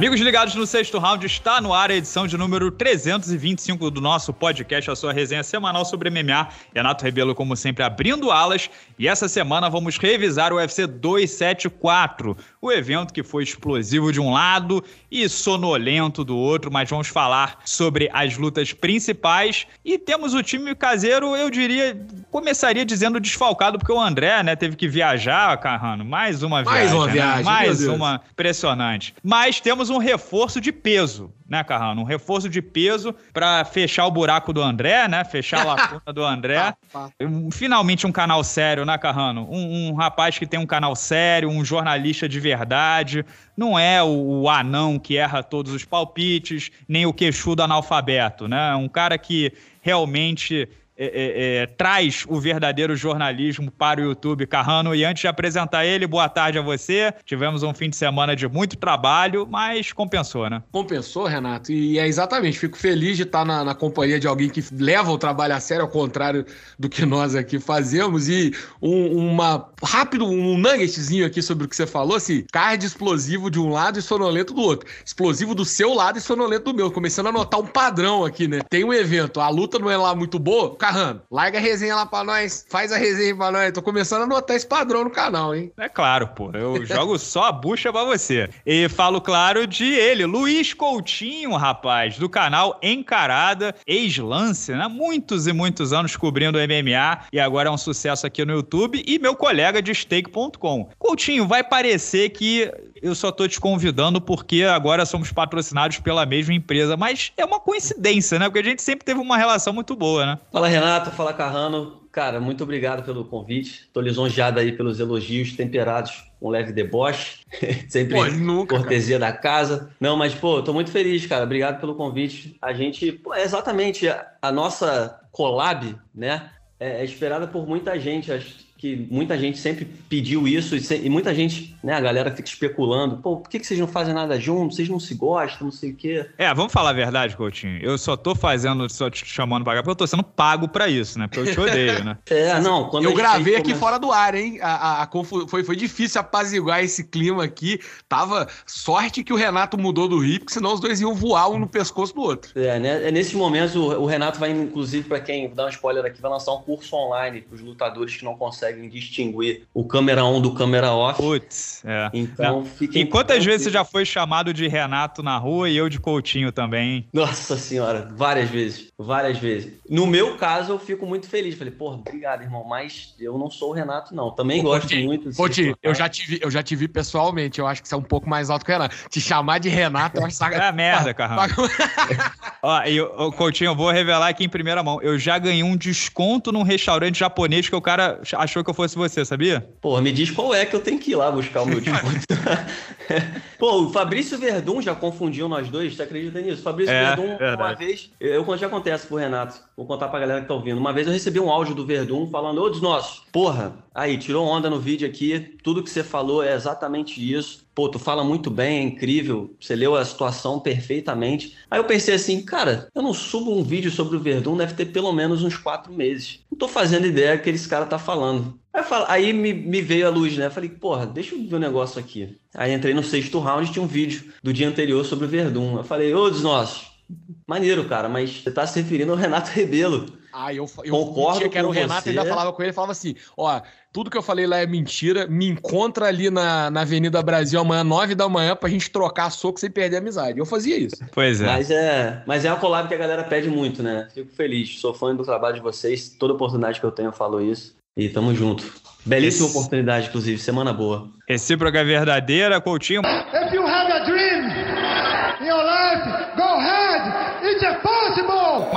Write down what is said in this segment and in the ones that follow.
Amigos ligados no sexto round, está no ar a edição de número 325 do nosso podcast, a sua resenha semanal sobre MMA. Renato Rebelo, como sempre, abrindo alas. E essa semana vamos revisar o UFC 274, o evento que foi explosivo de um lado e sonolento do outro, mas vamos falar sobre as lutas principais. E temos o time caseiro, eu diria, começaria dizendo desfalcado, porque o André, né, teve que viajar, Carrano. Mais uma viagem. Mais uma né? viagem. Mais uma impressionante. Mas temos um reforço de peso, né, Carrano? Um reforço de peso para fechar o buraco do André, né? Fechar a lacuna do André. Finalmente um canal sério, né, Carrano? Um, um, rapaz que tem um canal sério, um jornalista de verdade. Não é o, o anão que erra todos os palpites, nem o queixudo analfabeto, né? Um cara que realmente é, é, é, traz o verdadeiro jornalismo para o YouTube, Carrano. E antes de apresentar ele, boa tarde a você. Tivemos um fim de semana de muito trabalho, mas compensou, né? Compensou, Renato. E é exatamente, fico feliz de estar na, na companhia de alguém que leva o trabalho a sério, ao contrário do que nós aqui fazemos. E um, uma rápido, um nuggetzinho aqui sobre o que você falou, assim, card explosivo de um lado e sonolento do outro. Explosivo do seu lado e sonolento do meu. Começando a notar um padrão aqui, né? Tem um evento, a luta não é lá muito boa, Carrano, larga a resenha lá pra nós, faz a resenha pra nós. Tô começando a notar esse padrão no canal, hein? É claro, pô. Eu jogo só a bucha pra você. E falo, claro, de ele, Luiz Coutinho, rapaz, do canal Encarada, ex-lance, né? Muitos e muitos anos cobrindo MMA e agora é um sucesso aqui no YouTube. E meu colega de stake.com. Coutinho, vai parecer que eu só tô te convidando porque agora somos patrocinados pela mesma empresa, mas é uma coincidência, né? Porque a gente sempre teve uma relação muito boa, né? Fala, Renato. Fala, Carrano. Cara, muito obrigado pelo convite. Tô lisonjeado aí pelos elogios temperados com um leve deboche. Sempre pô, nunca, cortesia cara. da casa. Não, mas, pô, tô muito feliz, cara. Obrigado pelo convite. A gente, pô, é exatamente a, a nossa collab, né? É, é esperada por muita gente. Acho que muita gente sempre pediu isso e, se, e, muita gente, né, a galera fica especulando, pô, por que, que vocês não fazem nada juntos? Vocês não se gostam, não sei o quê. É, vamos falar a verdade, Coutinho. Eu só tô fazendo, só te chamando pra cá porque eu tô sendo pago pra isso, né? Porque eu te odeio, né? é, não, quando Eu gravei aqui fora do ar, hein? A, a, a foi, foi difícil apaziguar esse clima aqui. Tava sorte que o Renato mudou do Rio, porque senão os dois iam voar um no pescoço do outro. É, né? É nesses momentos o, o Renato vai, inclusive, para quem dá um spoiler aqui, vai lançar um curso online pros lutadores que não conseguem conseguem distinguir o câmera on do câmera off. Putz, é. Então, fiquem... E quantas vezes você já foi chamado de Renato na rua e eu de Coutinho também? Nossa senhora, várias vezes, várias vezes. No meu caso, eu fico muito feliz. Falei, porra, obrigado, irmão, mas eu não sou o Renato, não. Também gosto Coutinho, muito. Coutinho, eu já, te vi, eu já te vi pessoalmente, eu acho que você é um pouco mais alto que o Renato. Te chamar de Renato, eu acho que... É merda, caramba. Ó, e o Coutinho, eu vou revelar aqui em primeira mão. Eu já ganhei um desconto num restaurante japonês que o cara achou achou que eu fosse você, sabia? Pô, me diz qual é que eu tenho que ir lá buscar o meu desconto. Pô, o Fabrício Verdun já confundiu nós dois, você acredita nisso? Fabrício é, Verdun, verdade. uma vez, eu, eu já acontece pro Renato, vou contar pra galera que tá ouvindo. Uma vez eu recebi um áudio do Verdun falando, ô dos nossos, porra, aí, tirou onda no vídeo aqui, tudo que você falou é exatamente isso pô, tu fala muito bem, é incrível, você leu a situação perfeitamente. Aí eu pensei assim, cara, eu não subo um vídeo sobre o Verdun, deve ter pelo menos uns quatro meses. Não tô fazendo ideia do que esse cara tá falando. Aí, falo, aí me, me, veio a luz, né? Eu falei, porra, deixa eu ver um negócio aqui. Aí entrei no sexto round e tinha um vídeo do dia anterior sobre o Verdun. Eu falei, ô dos nossos, maneiro, cara, mas você tá se referindo ao Renato Rebelo. Ah, eu, eu concordo que era o Renato você. ainda falava com ele, falava assim, ó, tudo que eu falei lá é mentira, me encontra ali na, na Avenida Brasil amanhã, nove da manhã, pra gente trocar soco sem perder a amizade. Eu fazia isso. Pois é. Mas é, mas é uma collab que a galera pede muito, né? Fico feliz, sou fã do trabalho de vocês, toda oportunidade que eu tenho eu falo isso. E tamo junto. Belíssima Esse... oportunidade, inclusive, semana boa. Recíproca verdadeira, Coutinho. If you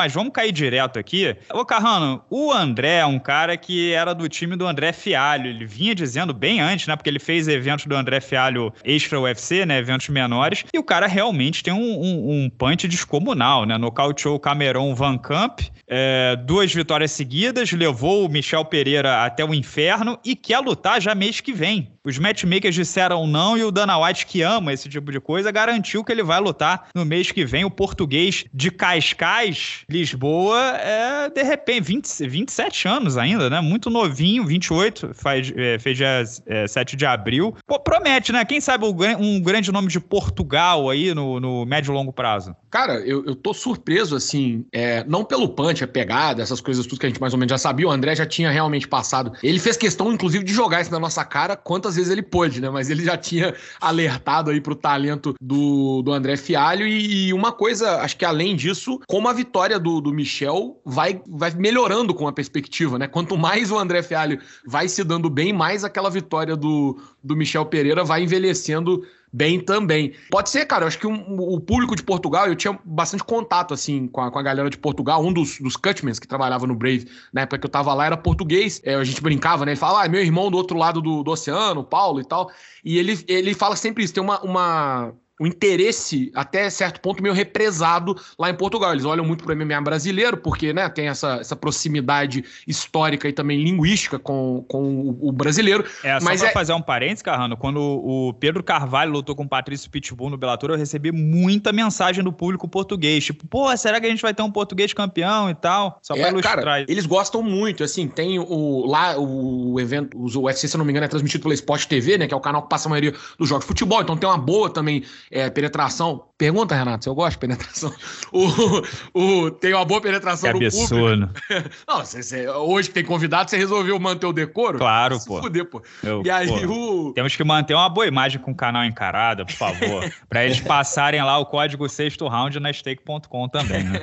Mas vamos cair direto aqui. Ô, Carrano, o André é um cara que era do time do André Fialho. Ele vinha dizendo bem antes, né? Porque ele fez eventos do André Fialho extra UFC, né? Eventos menores. E o cara realmente tem um, um, um punch descomunal, né? Nocauteou o Cameron Van Camp, é, duas vitórias seguidas, levou o Michel Pereira até o inferno e quer lutar já mês que vem. Os matchmakers disseram não e o Dana White, que ama esse tipo de coisa, garantiu que ele vai lutar no mês que vem. O português de Cascais, Lisboa, é de repente 20, 27 anos ainda, né? Muito novinho, 28, faz, é, fez dia é, 7 de abril. Pô, promete, né? Quem sabe um grande nome de Portugal aí no, no médio e longo prazo? Cara, eu, eu tô surpreso, assim, é, não pelo punch, a pegada, essas coisas tudo que a gente mais ou menos já sabia, o André já tinha realmente passado. Ele fez questão, inclusive, de jogar isso na nossa cara quantas vezes ele pôde, né? Mas ele já tinha alertado aí pro talento do, do André Fialho e, e uma coisa, acho que além disso, como a vitória do, do Michel vai, vai melhorando com a perspectiva, né? Quanto mais o André Fialho vai se dando bem, mais aquela vitória do, do Michel Pereira vai envelhecendo bem também. Pode ser, cara, eu acho que um, o público de Portugal, eu tinha bastante contato, assim, com a, com a galera de Portugal. Um dos, dos Cutmans que trabalhava no Brave, na época que eu tava lá, era português. É, a gente brincava, né? Ele fala, ah, meu irmão do outro lado do, do oceano, Paulo e tal. E ele, ele fala sempre isso, tem uma, uma o interesse, até certo ponto, meio represado lá em Portugal. Eles olham muito para o MMA brasileiro, porque né, tem essa, essa proximidade histórica e também linguística com, com o brasileiro. É, só Mas pra é... fazer um parênteses, Carrano, quando o Pedro Carvalho lutou com o Patrício Pitbull no Bellator, eu recebi muita mensagem do público português. Tipo, pô, será que a gente vai ter um português campeão e tal? Só pra é, ilustrar. Cara, eles gostam muito, assim, tem o lá o evento, o UFC, se não me engano, é transmitido pela Sport TV, né, que é o canal que passa a maioria dos jogos de futebol, então tem uma boa também é, penetração. Pergunta, Renato, se eu gosto de penetração. O, o, tem uma boa penetração que no absurdo. público. Não, você, você, hoje que tem convidado, você resolveu manter o decoro? Claro, pô. Fuder, pô. Eu, e aí pô, o... Temos que manter uma boa imagem com o canal encarado, por favor. para eles passarem lá o código sexto round na stake.com também, né?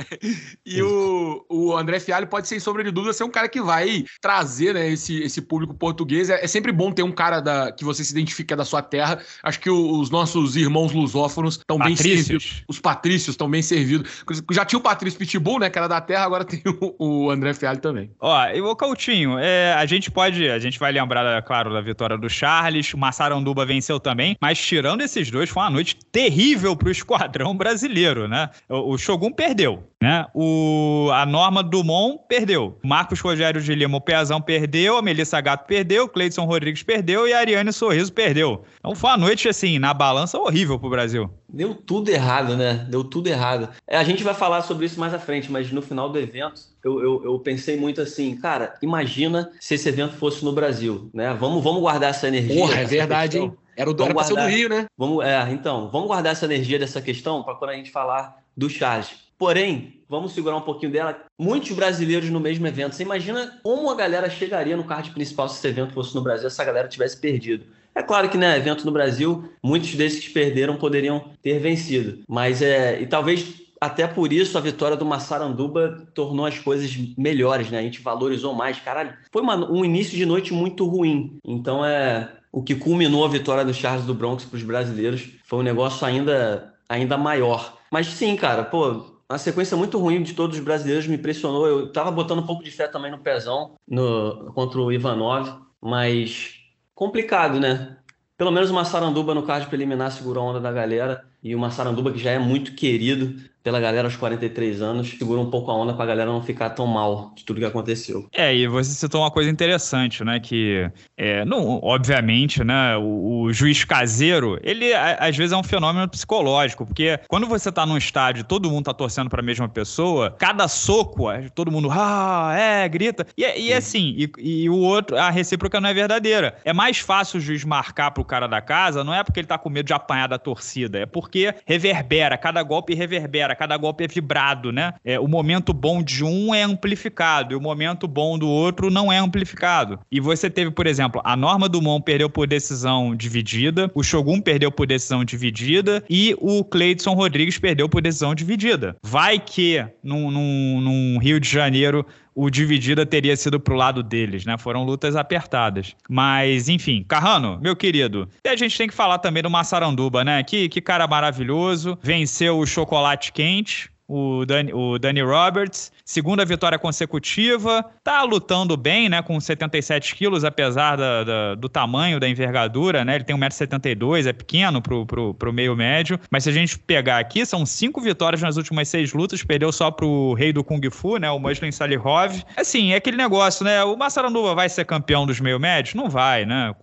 e o, o André Fialho pode, sem sombra de dúvida, ser um cara que vai trazer né, esse, esse público português. É, é sempre bom ter um cara da, que você se identifica da sua terra. Acho que o, os nossos irmãos lusófonos estão bem servidos. Os patrícios estão bem servidos. Já tinha o Patrício Pitbull, né? Que era da terra, agora tem o, o André Fialho também. Ó, e o Coutinho, é, a gente pode. A gente vai lembrar, claro, da vitória do Charles. O Massaranduba venceu também. Mas tirando esses dois, foi uma noite terrível pro esquadrão brasileiro, né? O, o Shogun perdeu. Né? O, a Norma Dumont perdeu. Marcos Rogério de Lima, o Pezão perdeu. A Melissa Gato perdeu. Cleidson Rodrigues perdeu. E a Ariane Sorriso perdeu. Então foi uma noite, assim, na balança horrível pro Brasil. Deu tudo errado, né? Deu tudo errado. É, a gente vai falar sobre isso mais à frente, mas no final do evento, eu, eu, eu, pensei muito assim, cara, imagina se esse evento fosse no Brasil, né? Vamos, vamos guardar essa energia. Porra, é verdade, questão. hein? Era o do, era guardar... do Rio, né? Vamos, é, então, vamos guardar essa energia dessa questão para quando a gente falar do Charles. Porém, vamos segurar um pouquinho dela. Muitos brasileiros no mesmo evento. Você imagina como a galera chegaria no card principal se esse evento fosse no Brasil, essa galera tivesse perdido. É claro que, né, evento no Brasil, muitos desses que perderam poderiam ter vencido. Mas é. E talvez até por isso a vitória do Massaranduba tornou as coisas melhores, né? A gente valorizou mais. Caralho, foi uma, um início de noite muito ruim. Então é. O que culminou a vitória do Charles do Bronx para os brasileiros foi um negócio ainda, ainda maior. Mas sim, cara, pô, uma sequência muito ruim de todos os brasileiros me impressionou. Eu tava botando um pouco de fé também no pezão no, contra o Ivanov, mas complicado, né? Pelo menos uma Saranduba no card preliminar segurou a onda da galera e uma Saranduba que já é muito querido pela galera aos 43 anos, segura um pouco a onda pra galera não ficar tão mal de tudo que aconteceu. É, e você citou uma coisa interessante, né? Que, é, não, obviamente, né? O, o, juiz caseiro, ele às vezes é um fenômeno psicológico, porque quando você tá num estádio todo mundo tá torcendo pra mesma pessoa, cada soco, todo mundo, ah, é, grita. E, e assim, e, e, o outro, a recíproca não é verdadeira. É mais fácil o juiz marcar pro cara da casa, não é porque ele tá com medo de apanhar da torcida, é porque reverbera, cada golpe reverbera cada golpe é vibrado, né? É, o momento bom de um é amplificado e o momento bom do outro não é amplificado. E você teve, por exemplo, a Norma Dumont perdeu por decisão dividida, o Shogun perdeu por decisão dividida e o Cleidson Rodrigues perdeu por decisão dividida. Vai que num, num, num Rio de Janeiro o dividida teria sido pro lado deles, né? Foram lutas apertadas. Mas, enfim, Carrano, meu querido, e a gente tem que falar também do Massaranduba, né? Que, que cara maravilhoso, venceu o chocolate quente, o Danny, o Danny Roberts. Segunda vitória consecutiva. Tá lutando bem, né? Com 77 quilos, apesar da, da, do tamanho, da envergadura, né? Ele tem 1,72m, é pequeno pro, pro, pro meio médio. Mas se a gente pegar aqui, são cinco vitórias nas últimas seis lutas. Perdeu só pro rei do Kung Fu, né? O Muslim Salihov. Assim, é aquele negócio, né? O Massaranduba vai ser campeão dos meio médios? Não vai, né?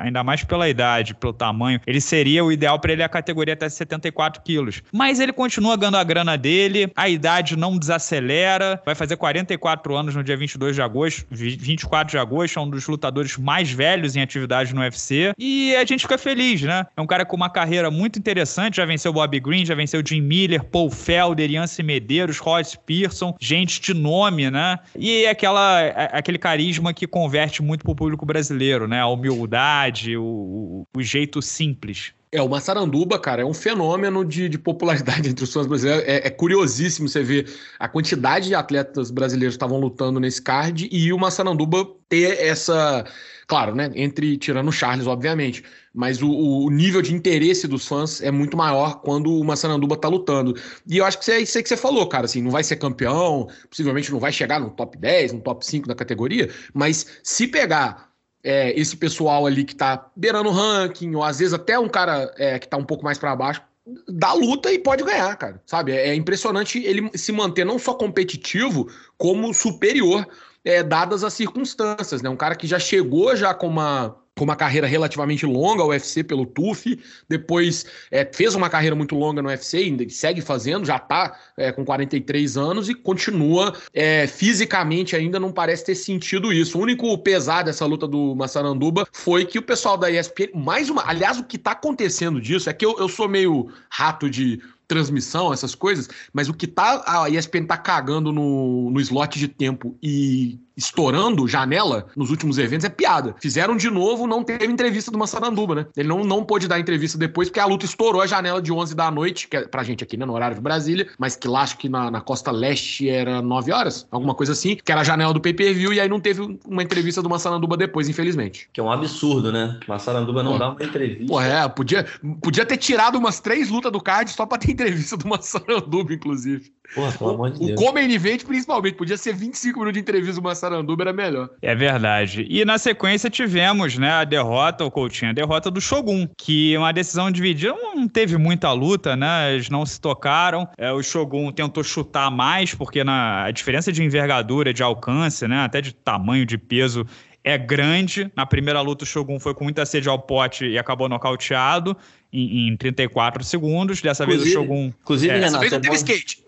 Ainda mais pela idade, pelo tamanho. Ele seria o ideal para ele a categoria até 74 quilos. Mas ele continua ganhando a grana dele, a idade não desacelera, vai fazer 44 anos no dia 22 de agosto, 24 de agosto, é um dos lutadores mais velhos em atividade no UFC, e a gente fica feliz, né? É um cara com uma carreira muito interessante, já venceu Bobby Green, já venceu Jim Miller, Paul Felder, Yance Medeiros, Royce Pearson, gente de nome, né? E é aquela, é aquele carisma que converte muito pro público brasileiro, né? A humildade, o, o jeito simples. É, o Massaranduba, cara, é um fenômeno de, de popularidade entre os fãs brasileiros. É, é, curiosíssimo você ver a quantidade de atletas brasileiros que estavam lutando nesse card e o Massaranduba ter essa. Claro, né? Entre tirando o Charles, obviamente. Mas o, o, nível de interesse dos fãs é muito maior quando o Massaranduba tá lutando. E eu acho que é isso aí que você falou, cara. Assim, não vai ser campeão, possivelmente não vai chegar no top 10, no top 5 da categoria, mas se pegar é, esse pessoal ali que tá beirando o ranking, ou às vezes até um cara é, que tá um pouco mais para baixo, dá luta e pode ganhar, cara. Sabe? É, é impressionante ele se manter não só competitivo, como superior, é, dadas as circunstâncias, né? Um cara que já chegou já com uma com uma carreira relativamente longa ao UFC pelo TUF, depois é, fez uma carreira muito longa no UFC, ainda segue fazendo, já está é, com 43 anos e continua é, fisicamente ainda não parece ter sentido isso. O único pesar dessa luta do Massaranduba foi que o pessoal da ESPN, mais uma, aliás, o que está acontecendo disso é que eu, eu sou meio rato de transmissão, essas coisas, mas o que tá a ESPN tá cagando no, no slot de tempo e estourando janela nos últimos eventos é piada. Fizeram de novo, não teve entrevista do Massaranduba, né? Ele não, não pôde dar entrevista depois porque a luta estourou a janela de 11 da noite, que é pra gente aqui, né, no horário de Brasília, mas que lá acho que na, na costa leste era 9 horas, alguma coisa assim, que era a janela do pay-per-view e aí não teve uma entrevista do Massaranduba depois, infelizmente. Que é um absurdo, né? Massaranduba não Pô. dá uma entrevista. Pô, é, podia, podia ter tirado umas três lutas do card só pra ter entrevista do Massaranduba, inclusive. Porra, pelo amor de Deus. O Event, principalmente, podia ser 25 minutos de entrevista do Massaranduba, era melhor. É verdade. E na sequência tivemos, né, a derrota, o Coutinho, a derrota do Shogun, que uma decisão dividida não teve muita luta, né? Eles não se tocaram. É, o Shogun tentou chutar mais, porque na, a diferença de envergadura, de alcance, né, até de tamanho, de peso, é grande. Na primeira luta, o Shogun foi com muita sede ao pote e acabou nocauteado em, em 34 segundos. Dessa inclusive, vez o Shogun. Inclusive, é, Renato, é bom,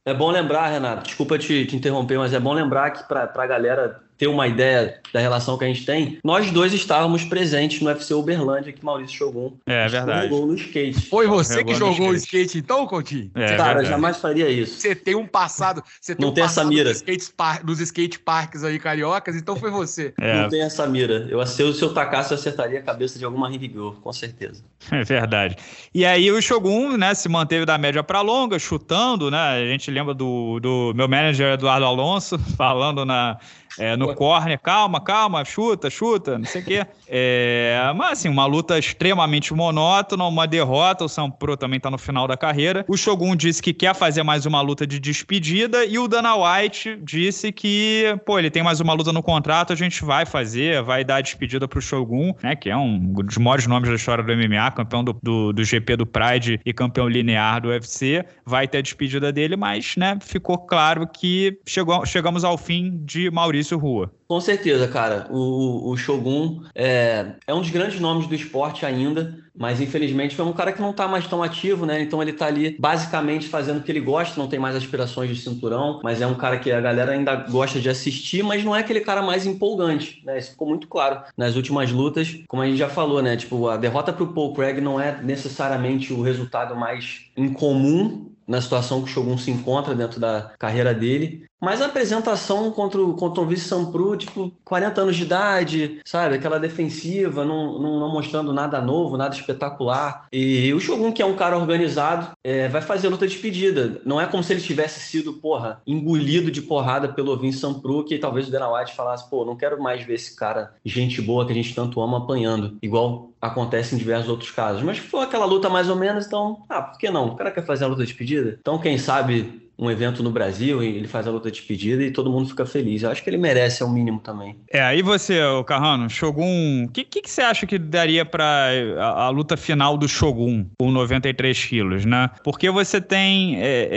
é bom lembrar, Renato, desculpa te, te interromper, mas é bom lembrar que para a galera ter uma ideia da relação que a gente tem, nós dois estávamos presentes no UFC Uberlândia que Maurício Shogun é, verdade. jogou no skate. Foi você jogou que jogou o skate. skate então, Coutinho? É, Cara, verdade. jamais faria isso. Você tem um passado, você tem Não um tem essa mira. Nos skate, par, nos skate parks aí cariocas, então foi você. É. Não tem essa mira. Eu, se, eu, se eu tacasse, eu acertaria a cabeça de alguma ring girl, com certeza. É verdade. E aí o Shogun, né, se manteve da média para longa, chutando, né? A gente lembra do, do meu manager Eduardo Alonso falando na é, no corner, calma, calma, chuta, chuta, não sei o quê. É, mas assim, uma luta extremamente monótona, uma derrota. O Sampro também tá no final da carreira. O Shogun disse que quer fazer mais uma luta de despedida e o Dana White disse que, pô, ele tem mais uma luta no contrato, a gente vai fazer, vai dar a despedida pro Shogun, né? Que é um dos maiores nomes da história do MMA, campeão do, do, do GP do Pride e campeão linear do UFC. Vai ter a despedida dele, mas, né, ficou claro que chegou, chegamos ao fim de Maurício Maurício Rua. Com certeza, cara. O, o Shogun é, é um dos grandes nomes do esporte ainda, mas infelizmente é um cara que não está mais tão ativo, né? Então ele está ali basicamente fazendo o que ele gosta, não tem mais aspirações de cinturão, mas é um cara que a galera ainda gosta de assistir, mas não é aquele cara mais empolgante, né? Isso ficou muito claro nas últimas lutas, como a gente já falou, né? Tipo, a derrota para o Paul Craig não é necessariamente o resultado mais incomum na situação que o Shogun se encontra dentro da carreira dele. Mas a apresentação contra o, contra o Vice Sampru, tipo, 40 anos de idade, sabe? Aquela defensiva, não, não, não, mostrando nada novo, nada espetacular. E o Shogun, que é um cara organizado, é, vai fazer luta de despedida. Não é como se ele tivesse sido, porra, engolido de porrada pelo Vince Sampru, que talvez o Dana White falasse, pô, não quero mais ver esse cara, gente boa que a gente tanto ama, apanhando. Igual acontece em diversos outros casos. Mas foi aquela luta mais ou menos, então, ah, por que não? O cara quer fazer a luta de despedida? Então, quem sabe um evento no Brasil, ele faz a luta de despedida e todo mundo fica feliz. Eu acho que ele merece, é o mínimo também. É, aí você, o Carrano, Shogun, o que, que, que, você acha que daria para a, a, luta final do Shogun com 93 quilos, né? Porque você tem. É,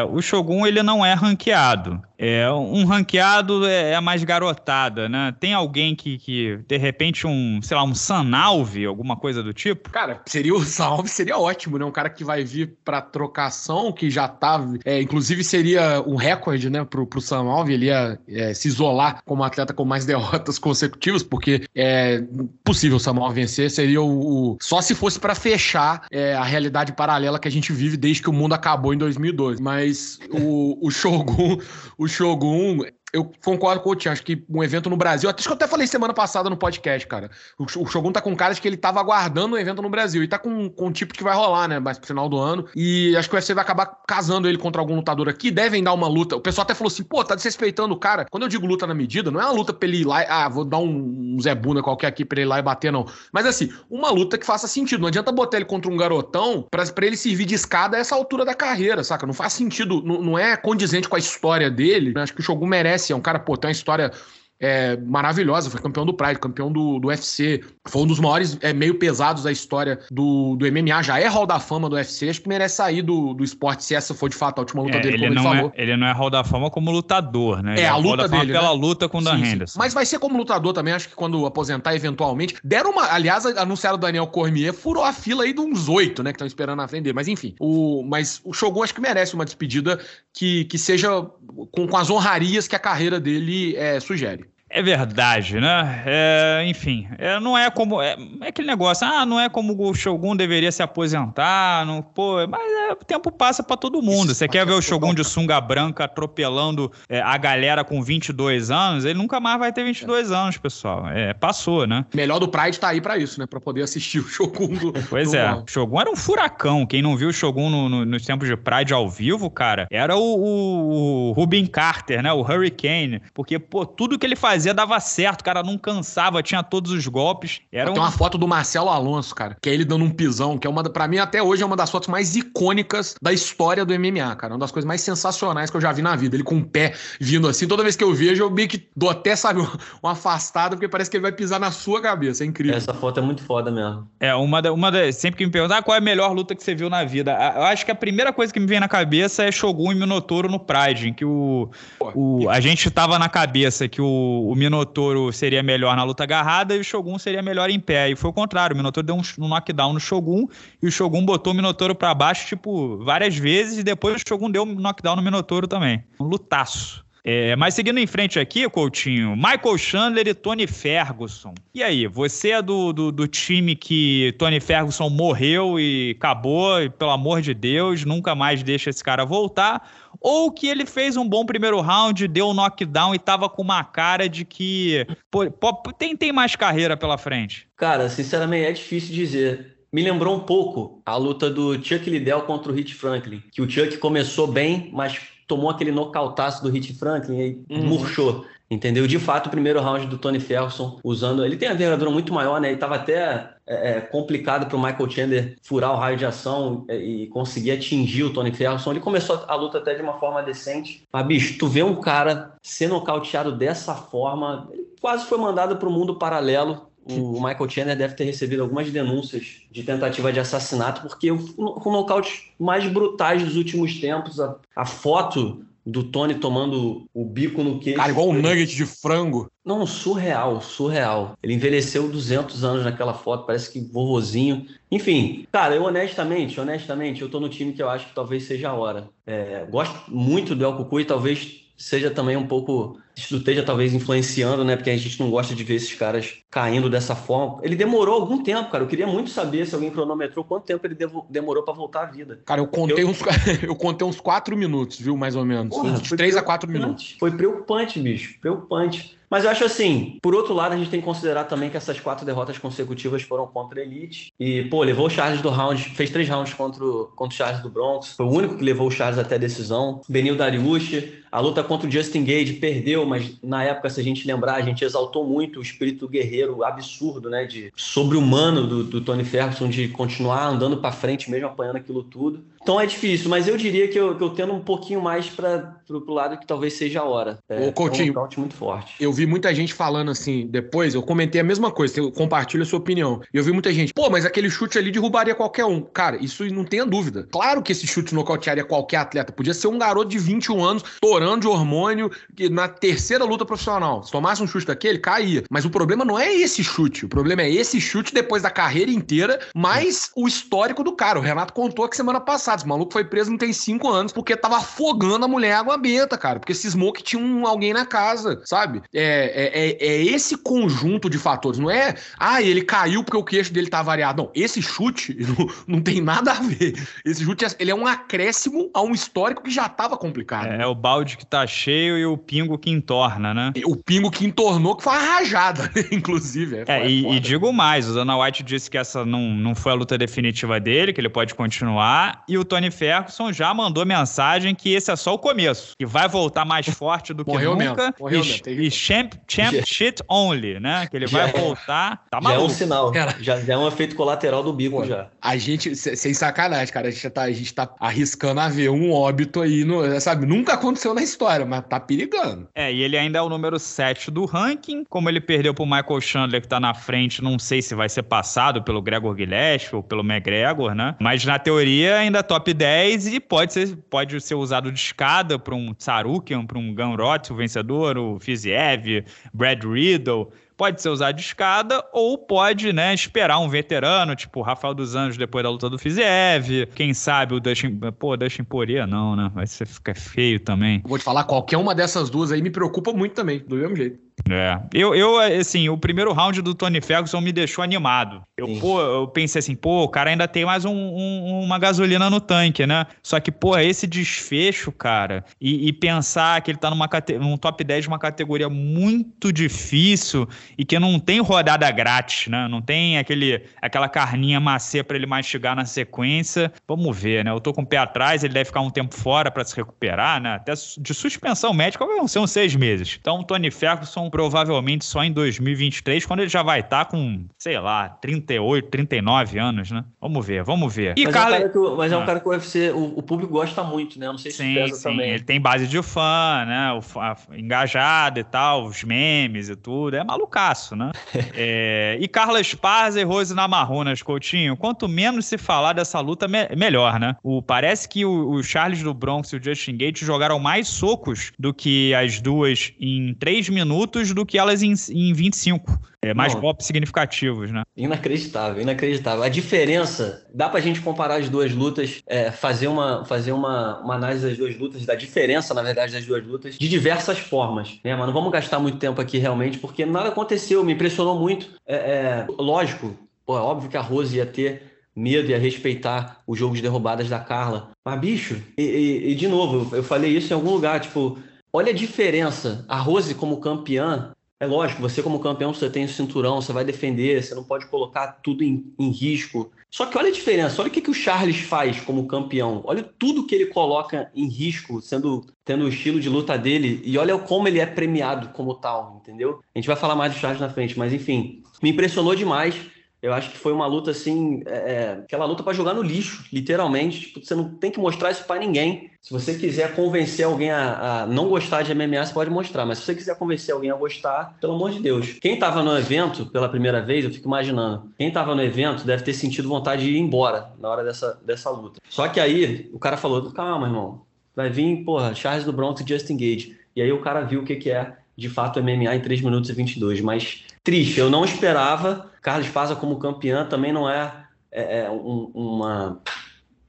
é, o Shogun, ele não é ranqueado. É, um ranqueado é, é, mais garotada, né? Tem alguém que, que, de repente, um, sei lá, um Sanalve, alguma coisa do tipo? Cara, seria o Sanalve, seria ótimo, né? Um cara que vai vir pra trocação, que já tá. É, inclusive, seria um recorde, né, pro, pro Sanalve. Ele ia é, se isolar como atleta com mais derrotas consecutivas, porque é possível o Sanalve vencer. Seria o, o. Só se fosse para fechar é, a realidade paralela que a gente vive desde que o mundo acabou em 2012. Mas o, o Shogun. O Shogun eu concordo com o Tian, acho que um evento no Brasil, acho que eu até falei semana passada no podcast, cara. O, Shogun tá com cara de que ele tava aguardando um evento no Brasil e tá com, com um tipo que vai rolar, né, mais pro final do ano. E acho que o UFC vai acabar casando ele contra algum lutador aqui, devem dar uma luta. O pessoal até falou assim, pô, tá desrespeitando o cara. Quando eu digo luta na medida, não é uma luta pra ele ir lá, ah, vou dar um, um Zé Buna qualquer aqui pra ele ir lá e bater, não. Mas assim, uma luta que faça sentido. Não adianta botar ele contra um garotão pra, pra ele servir de escada a essa altura da carreira, saca? Não faz sentido, não, não é condizente com a história dele. Acho que o Shogun merece, é um cara, pô, tem uma história é, maravilhosa, foi campeão do Pride, campeão do, do UFC, foi um dos maiores é, meio pesados da história do, do MMA, já é Hall da Fama do UFC, acho que merece sair do, do esporte se essa for de fato a última luta é, dele, ele como não ele falou. É, ele não é Hall da Fama como lutador, né? É, a luta dele. Pela né? luta com o Dan sim, Henderson. Sim. Mas vai ser como lutador também, acho que quando aposentar eventualmente. Deram uma. Aliás, anunciaram o Daniel Cormier, furou a fila aí de uns oito, né, que estão esperando na frente dele. Mas enfim, o, mas o Shogun acho que merece uma despedida que, que seja com, com as honrarias que a carreira dele é, sugere. É verdade, né? É, enfim, é, não é como. É, é, aquele negócio, ah, não é como o Shogun deveria se aposentar, não, pô, mas é, o tempo passa para todo mundo. Você quer ver o Shogun de sunga branca atropelando é, a galera com 22 anos? Ele nunca mais vai ter 22 anos, pessoal. É, passou, né? Melhor do Pride tá aí para isso, né? Para poder assistir o Shogun do. Pois do é, o Shogun era um furacão. Quem não viu o Shogun no, no, nos tempos de Pride ao vivo, cara, era o, o, o Rubin Carter, né? O Hurricane. Porque, pô, tudo que ele fazia fazia dava certo, o cara não cansava, tinha todos os golpes. Era Tem um... uma foto do Marcelo Alonso, cara, que é ele dando um pisão, que é uma, para mim até hoje é uma das fotos mais icônicas da história do MMA, cara. Uma das coisas mais sensacionais que eu já vi na vida. Ele com o pé vindo assim, toda vez que eu vejo, eu meio que dou até, sabe, um afastado, porque parece que ele vai pisar na sua cabeça. É incrível. Essa foto é muito foda mesmo. É, uma da, uma da, sempre que me perguntam ah, qual é a melhor luta que você viu na vida, eu acho que a primeira coisa que me vem na cabeça é Shogun e Minotouro no Pride, em que o, Pô, o a gente tava na cabeça que o, o Minotouro seria melhor na luta agarrada e o Shogun seria melhor em pé. E foi o contrário, o Minotauro deu um, knockdown no Shogun e o Shogun botou o Minotauro para baixo, tipo, várias vezes e depois o Shogun deu um knockdown no Minotauro também. Um lutaço. É, mas seguindo em frente aqui, Coutinho, Michael Chandler e Tony Ferguson. E aí, você é do, do, do, time que Tony Ferguson morreu e acabou, e pelo amor de Deus, nunca mais deixa esse cara voltar? Ou que ele fez um bom primeiro round, deu um knockdown e tava com uma cara de que pô, pô, tem, tem mais carreira pela frente? Cara, sinceramente é difícil dizer me lembrou um pouco a luta do Chuck Liddell contra o Hit Franklin, que o Chuck começou bem, mas tomou aquele nocautaço do Hit Franklin e uhum. murchou. Entendeu? De fato, o primeiro round do Tony Ferguson usando. Ele tem a envergadura muito maior, né? Ele estava até é, é complicado para o Michael Chandler furar o raio de ação é, e conseguir atingir o Tony Ferguson. Ele começou a luta até de uma forma decente. Mas, bicho, tu vê um cara ser nocauteado dessa forma, ele quase foi mandado para o mundo paralelo o Michael Chandler deve ter recebido algumas denúncias de tentativa de assassinato, porque com nocautes mais brutais dos últimos tempos, a, a, foto do Tony tomando o bico no queixo. Cara, igual um nugget de frango. Não, surreal, surreal. Ele envelheceu 200 anos naquela foto, parece que vovozinho. Enfim, cara, eu honestamente, honestamente, eu tô no time que eu acho que talvez seja a hora. É, gosto muito do El Cucu e talvez seja também um pouco. Isso esteja talvez influenciando, né? Porque a gente não gosta de ver esses caras caindo dessa forma. Ele demorou algum tempo, cara. Eu queria muito saber se alguém cronometrou quanto tempo ele demorou para voltar à vida. Cara, eu contei, eu... Uns, eu contei uns quatro minutos, viu? Mais ou menos. Porra, uns três a quatro minutos. Foi preocupante, bicho. Preocupante. Mas eu acho assim, por outro lado, a gente tem que considerar também que essas quatro derrotas consecutivas foram contra a Elite. E, pô, levou o Charles do round, fez três rounds contra o, contra o Charles do Bronx. Foi o único que levou o Charles até a decisão. Benil Dariush, a luta contra o Justin Gage perdeu, mas na época, se a gente lembrar, a gente exaltou muito o espírito guerreiro absurdo, né? De sobre-humano do, do, Tony Ferguson, de continuar andando para frente, mesmo apanhando aquilo tudo. Então é difícil, mas eu diria que eu, que eu tendo um pouquinho mais para o lado que talvez seja a hora. É, Ô, Coutinho, é um muito forte. Eu vi muita gente falando assim, depois, eu comentei a mesma coisa, eu compartilho a sua opinião. Eu vi muita gente, pô, mas aquele chute ali derrubaria qualquer um. Cara, isso não tenha dúvida. Claro que esse chute nocautearia qualquer atleta. Podia ser um garoto de 21 anos, torando de hormônio, que na terceira luta profissional. Se tomasse um chute daquele, caía. Mas o problema não é esse chute. O problema é esse chute depois da carreira inteira, mais o histórico do cara. O Renato contou que semana passada, esse maluco foi preso não tem cinco anos porque tava afogando a mulher água benta, cara. Porque cismou que tinha um, alguém na casa, sabe? É, é, é, é esse conjunto de fatores. Não é, ah, ele caiu porque o queixo dele tá variado. Não, esse chute não, não tem nada a ver. Esse chute ele é um acréscimo a um histórico que já tava complicado. É, é o balde que tá cheio e o pingo que entorna, né? O pingo que entornou, que foi uma rajada, inclusive. É, é e, e, digo mais, o Dana White disse que essa não, não foi a luta definitiva dele, que ele pode continuar, e o Tony Ferguson já mandou mensagem que esse é só o começo, que vai voltar mais forte do que Morreu nunca, mesmo. Morreu e, mesmo. e champ, champ shit only, né? Que ele vai é. voltar, tá maluco. Já é um sinal, já, já é um efeito colateral do bico já. A gente, sem sacanagem, cara, a gente tá, a gente tá arriscando a ver um óbito aí, no, sabe? Nunca aconteceu na história, mas tá perigando. É, e ele ainda é o número 7 do ranking. Como ele perdeu pro Michael Chandler, que tá na frente, não sei se vai ser passado pelo Gregor Gillespie ou pelo McGregor, né? Mas na teoria ainda top 10 e pode ser, pode ser usado de escada para um Sarukian, para um Gunrot, o vencedor, o Fiziev, Brad Riddle pode ser usado de escada ou pode, né, esperar um veterano, tipo o Rafael dos Anjos depois da luta do Fiziev, quem sabe o Dustin, pô, Dustin Poirier não, né, vai ser ficar feio também. Vou te falar, qualquer uma dessas duas aí me preocupa muito também, do mesmo jeito. É. Eu, eu, assim, o primeiro round do Tony Ferguson me deixou animado. Eu, pô, eu pensei assim, pô, o cara ainda tem mais um, um, uma gasolina no tanque, né? Só que, pô, esse desfecho, cara, e, e pensar que ele tá numa, num top 10 de uma categoria muito difícil e que não tem rodada grátis, né? Não tem aquele, aquela carninha macia para ele mastigar na sequência. Vamos ver, né? Eu tô com o pé atrás, ele deve ficar um tempo fora para se recuperar, né? Até de suspensão médica vão ser uns seis meses. Então, o Tony Ferguson provavelmente só em 2023, quando ele já vai estar tá com, sei lá, 38, 39 anos, né? Vamos ver, vamos ver. E mas, Carla... é, um que, mas é um ah. cara que o UFC, o, o, público gosta muito, né? não sei se sim, pesa sim. também. Ele tem base de fã, né? O, a, engajado e tal, os memes e tudo. É malucaço, né? é, e Carla Esparza e Rose Namarronas, Coutinho, quanto menos se falar dessa luta, me, melhor, né? O, parece que o, o Charles do Bronx e o Justin Gates jogaram mais socos do que as duas em 3 minutos minutos do que elas em, em 25. É, mais Não. golpes significativos, né? Inacreditável, inacreditável. A diferença, dá pra gente comparar as duas lutas, é, fazer, uma, fazer uma, uma análise das duas lutas, da diferença, na verdade, das duas lutas, de diversas formas. Né? Mas não vamos gastar muito tempo aqui realmente, porque nada aconteceu, me impressionou muito. É, é, lógico, pô, é óbvio que a Rose ia ter medo e a respeitar o jogo de derrubadas da Carla. Mas, bicho, e, e, e de novo, eu falei isso em algum lugar, tipo, Olha a diferença. A Rose como campeã, é lógico, você como campeão, você tem o cinturão, você vai defender, você não pode colocar tudo em, em risco. Só que olha a diferença, olha o que, que o Charles faz como campeão. Olha tudo que ele coloca em risco, sendo tendo o estilo de luta dele, e olha como ele é premiado como tal, entendeu? A gente vai falar mais do Charles na frente, mas enfim, me impressionou demais. Eu acho que foi uma luta assim, é, é aquela luta para jogar no lixo, literalmente. Tipo, você não tem que mostrar isso para ninguém. Se você quiser convencer alguém a, a, não gostar de MMA, você pode mostrar. Mas se você quiser convencer alguém a gostar, pelo amor de Deus. Quem estava no evento pela primeira vez, eu fico imaginando. Quem estava no evento deve ter sentido vontade de ir embora na hora dessa, dessa luta. Só que aí o cara falou: calma, irmão. Vai vir, porra, Charles do Bronx e Justin Gage. E aí o cara viu o que, que é de fato MMA em 3 minutos e 22. Mas triste, eu não esperava. Carlos Faza como campeã também não é, é, é um, uma,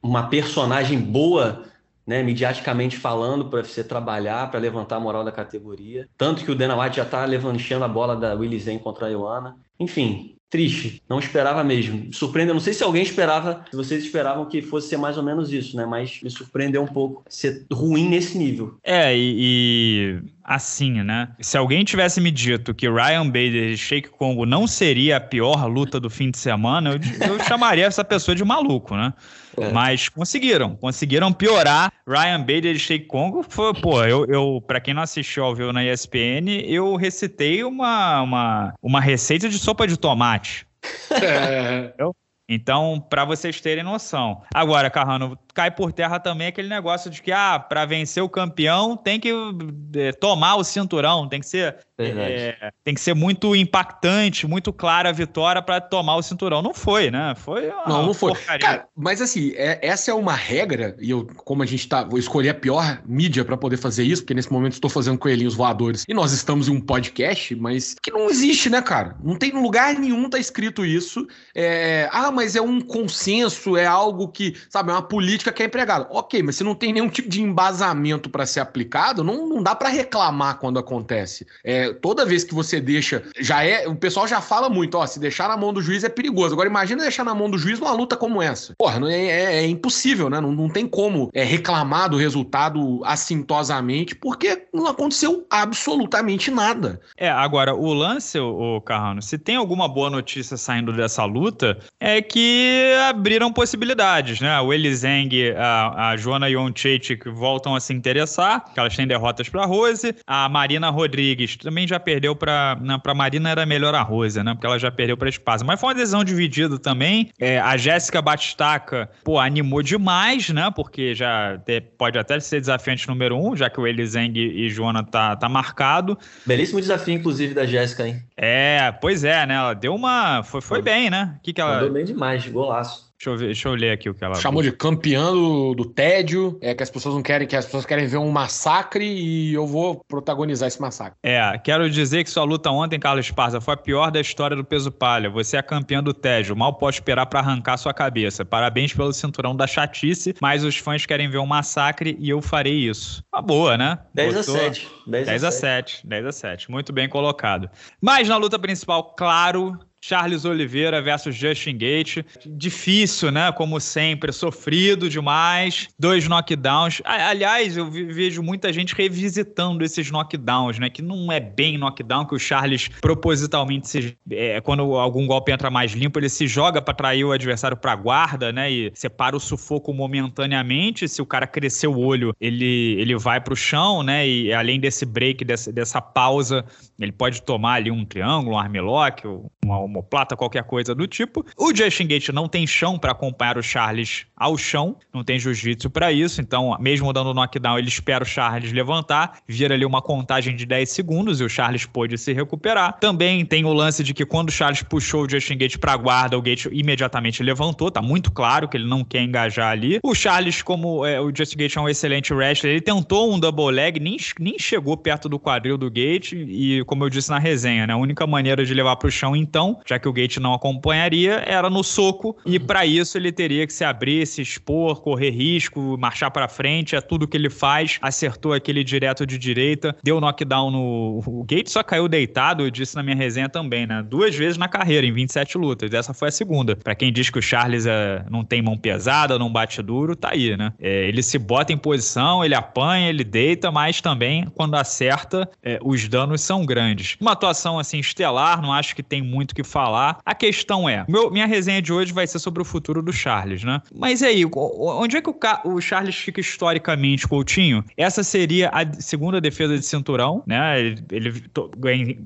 uma personagem boa, né, mediaticamente falando, para você trabalhar, para levantar a moral da categoria. Tanto que o Dana White já está levantando a bola da Willy Zen contra a Ioana. Enfim, triste. Não esperava mesmo. Surpreendeu. Não sei se alguém esperava, se vocês esperavam que fosse ser mais ou menos isso, né? Mas me surpreendeu um pouco ser ruim nesse nível. É, e, e assim, né? Se alguém tivesse me dito que Ryan Bader e Shake Congo não seria a pior luta do fim de semana, eu, eu chamaria essa pessoa de maluco, né? É. Mas conseguiram, conseguiram piorar. Ryan Bader e Shake Congo foi, pô, eu, eu para quem não assistiu ao vivo na ESPN, eu recitei uma, uma, uma receita de sopa de tomate. É. Então, para vocês terem noção. Agora, Carrano, cai por terra também aquele negócio de que, ah, para vencer o campeão tem que é, tomar o cinturão, tem que ser é, tem que ser muito impactante, muito clara a vitória para tomar o cinturão. Não foi, né? Foi uma Não, não foi. Cara, mas assim, é, essa é uma regra, e eu, como a gente tá, vou escolher a pior mídia para poder fazer isso, porque nesse momento estou fazendo coelhinhos voadores e nós estamos em um podcast, mas que não existe, né, cara? Não tem lugar nenhum tá escrito isso. É, ah, mas é um consenso, é algo que, sabe, é uma política política que é empregado. Ok, mas se não tem nenhum tipo de embasamento para ser aplicado, não, não dá para reclamar quando acontece. É, toda vez que você deixa, já é, o pessoal já fala muito, ó, se deixar na mão do juiz é perigoso. Agora imagina deixar na mão do juiz uma luta como essa. Porra, não é, é, é impossível, né? Não, não tem como é, reclamar do resultado assintosamente, porque não aconteceu absolutamente nada. É, agora, o lance, o Carrano, se tem alguma boa notícia saindo dessa luta, é que abriram possibilidades, né? O Elizeng a, a Joana Jonchechik voltam a se interessar, que elas têm derrotas para Rose. A Marina Rodrigues também já perdeu para para Marina era melhor a Rose, né? Porque ela já perdeu para Espaço. Mas foi uma decisão dividida também. É, a Jéssica Batistaca, pô, animou demais, né? Porque já te, pode até ser desafiante número um, já que o Eliseng e Joana tá, tá marcado. Belíssimo desafio, inclusive, da Jéssica, hein? É, pois é, né? Ela deu uma. Foi, foi bem, né? Que, que ela. Foi bem demais, golaço. Deixa eu, ver, deixa eu ler aqui o que ela. Chamou de campeão do, do, tédio, é que as pessoas não querem, que as pessoas querem ver um massacre e eu vou protagonizar esse massacre. É, quero dizer que sua luta ontem, Carlos Esparza, foi a pior da história do peso palha. Você é campeão do tédio, mal pode esperar para arrancar sua cabeça. Parabéns pelo cinturão da chatice, mas os fãs querem ver um massacre e eu farei isso. Uma boa, né? 10 Botou... a 7. 10, 10 a 7. 7. 10 a 7. Muito bem colocado. Mas na luta principal, claro, Charles Oliveira versus Justin Gate. Difícil, né? Como sempre, sofrido demais. Dois knockdowns. Aliás, eu vejo muita gente revisitando esses knockdowns, né? Que não é bem knockdown, que o Charles propositalmente se. É, quando algum golpe entra mais limpo, ele se joga para trair o adversário para guarda, né? E separa o sufoco momentaneamente. Se o cara crescer o olho, ele, ele vai para o chão, né? E além desse break, dessa, dessa pausa, ele pode tomar ali um triângulo, um armlock, uma omoplata, qualquer coisa do tipo. O Justin Gate não tem chão para acompanhar o Charles ao chão, não tem jiu-jitsu para isso, então, mesmo dando knockdown, ele espera o Charles levantar, vira ali uma contagem de 10 segundos e o Charles pôde se recuperar. Também tem o lance de que quando o Charles puxou o Justin Gate para guarda, o Gate imediatamente levantou, tá muito claro que ele não quer engajar ali. O Charles, como é, o Justin Gate é um excelente wrestler, ele tentou um double leg, nem, nem chegou perto do quadril do Gate e, como eu disse na resenha, né, a única maneira de levar para o chão, então, já que o Gate não acompanharia, era no soco, e para isso ele teria que se abrir, se expor, correr risco, marchar para frente, é tudo que ele faz. Acertou aquele direto de direita, deu knockdown no. O Gate só caiu deitado, eu disse na minha resenha também, né? Duas vezes na carreira, em 27 lutas. Essa foi a segunda. Para quem diz que o Charles é... não tem mão pesada, não bate duro, tá aí, né? É, ele se bota em posição, ele apanha, ele deita, mas também, quando acerta, é, os danos são grandes. Uma atuação assim estelar, não acho que tem muito o que falar. A questão é, meu, minha resenha de hoje vai ser sobre o futuro do Charles, né? Mas aí, onde é que o, o Charles fica historicamente, Coutinho? Essa seria a segunda defesa de cinturão, né? Ele, ele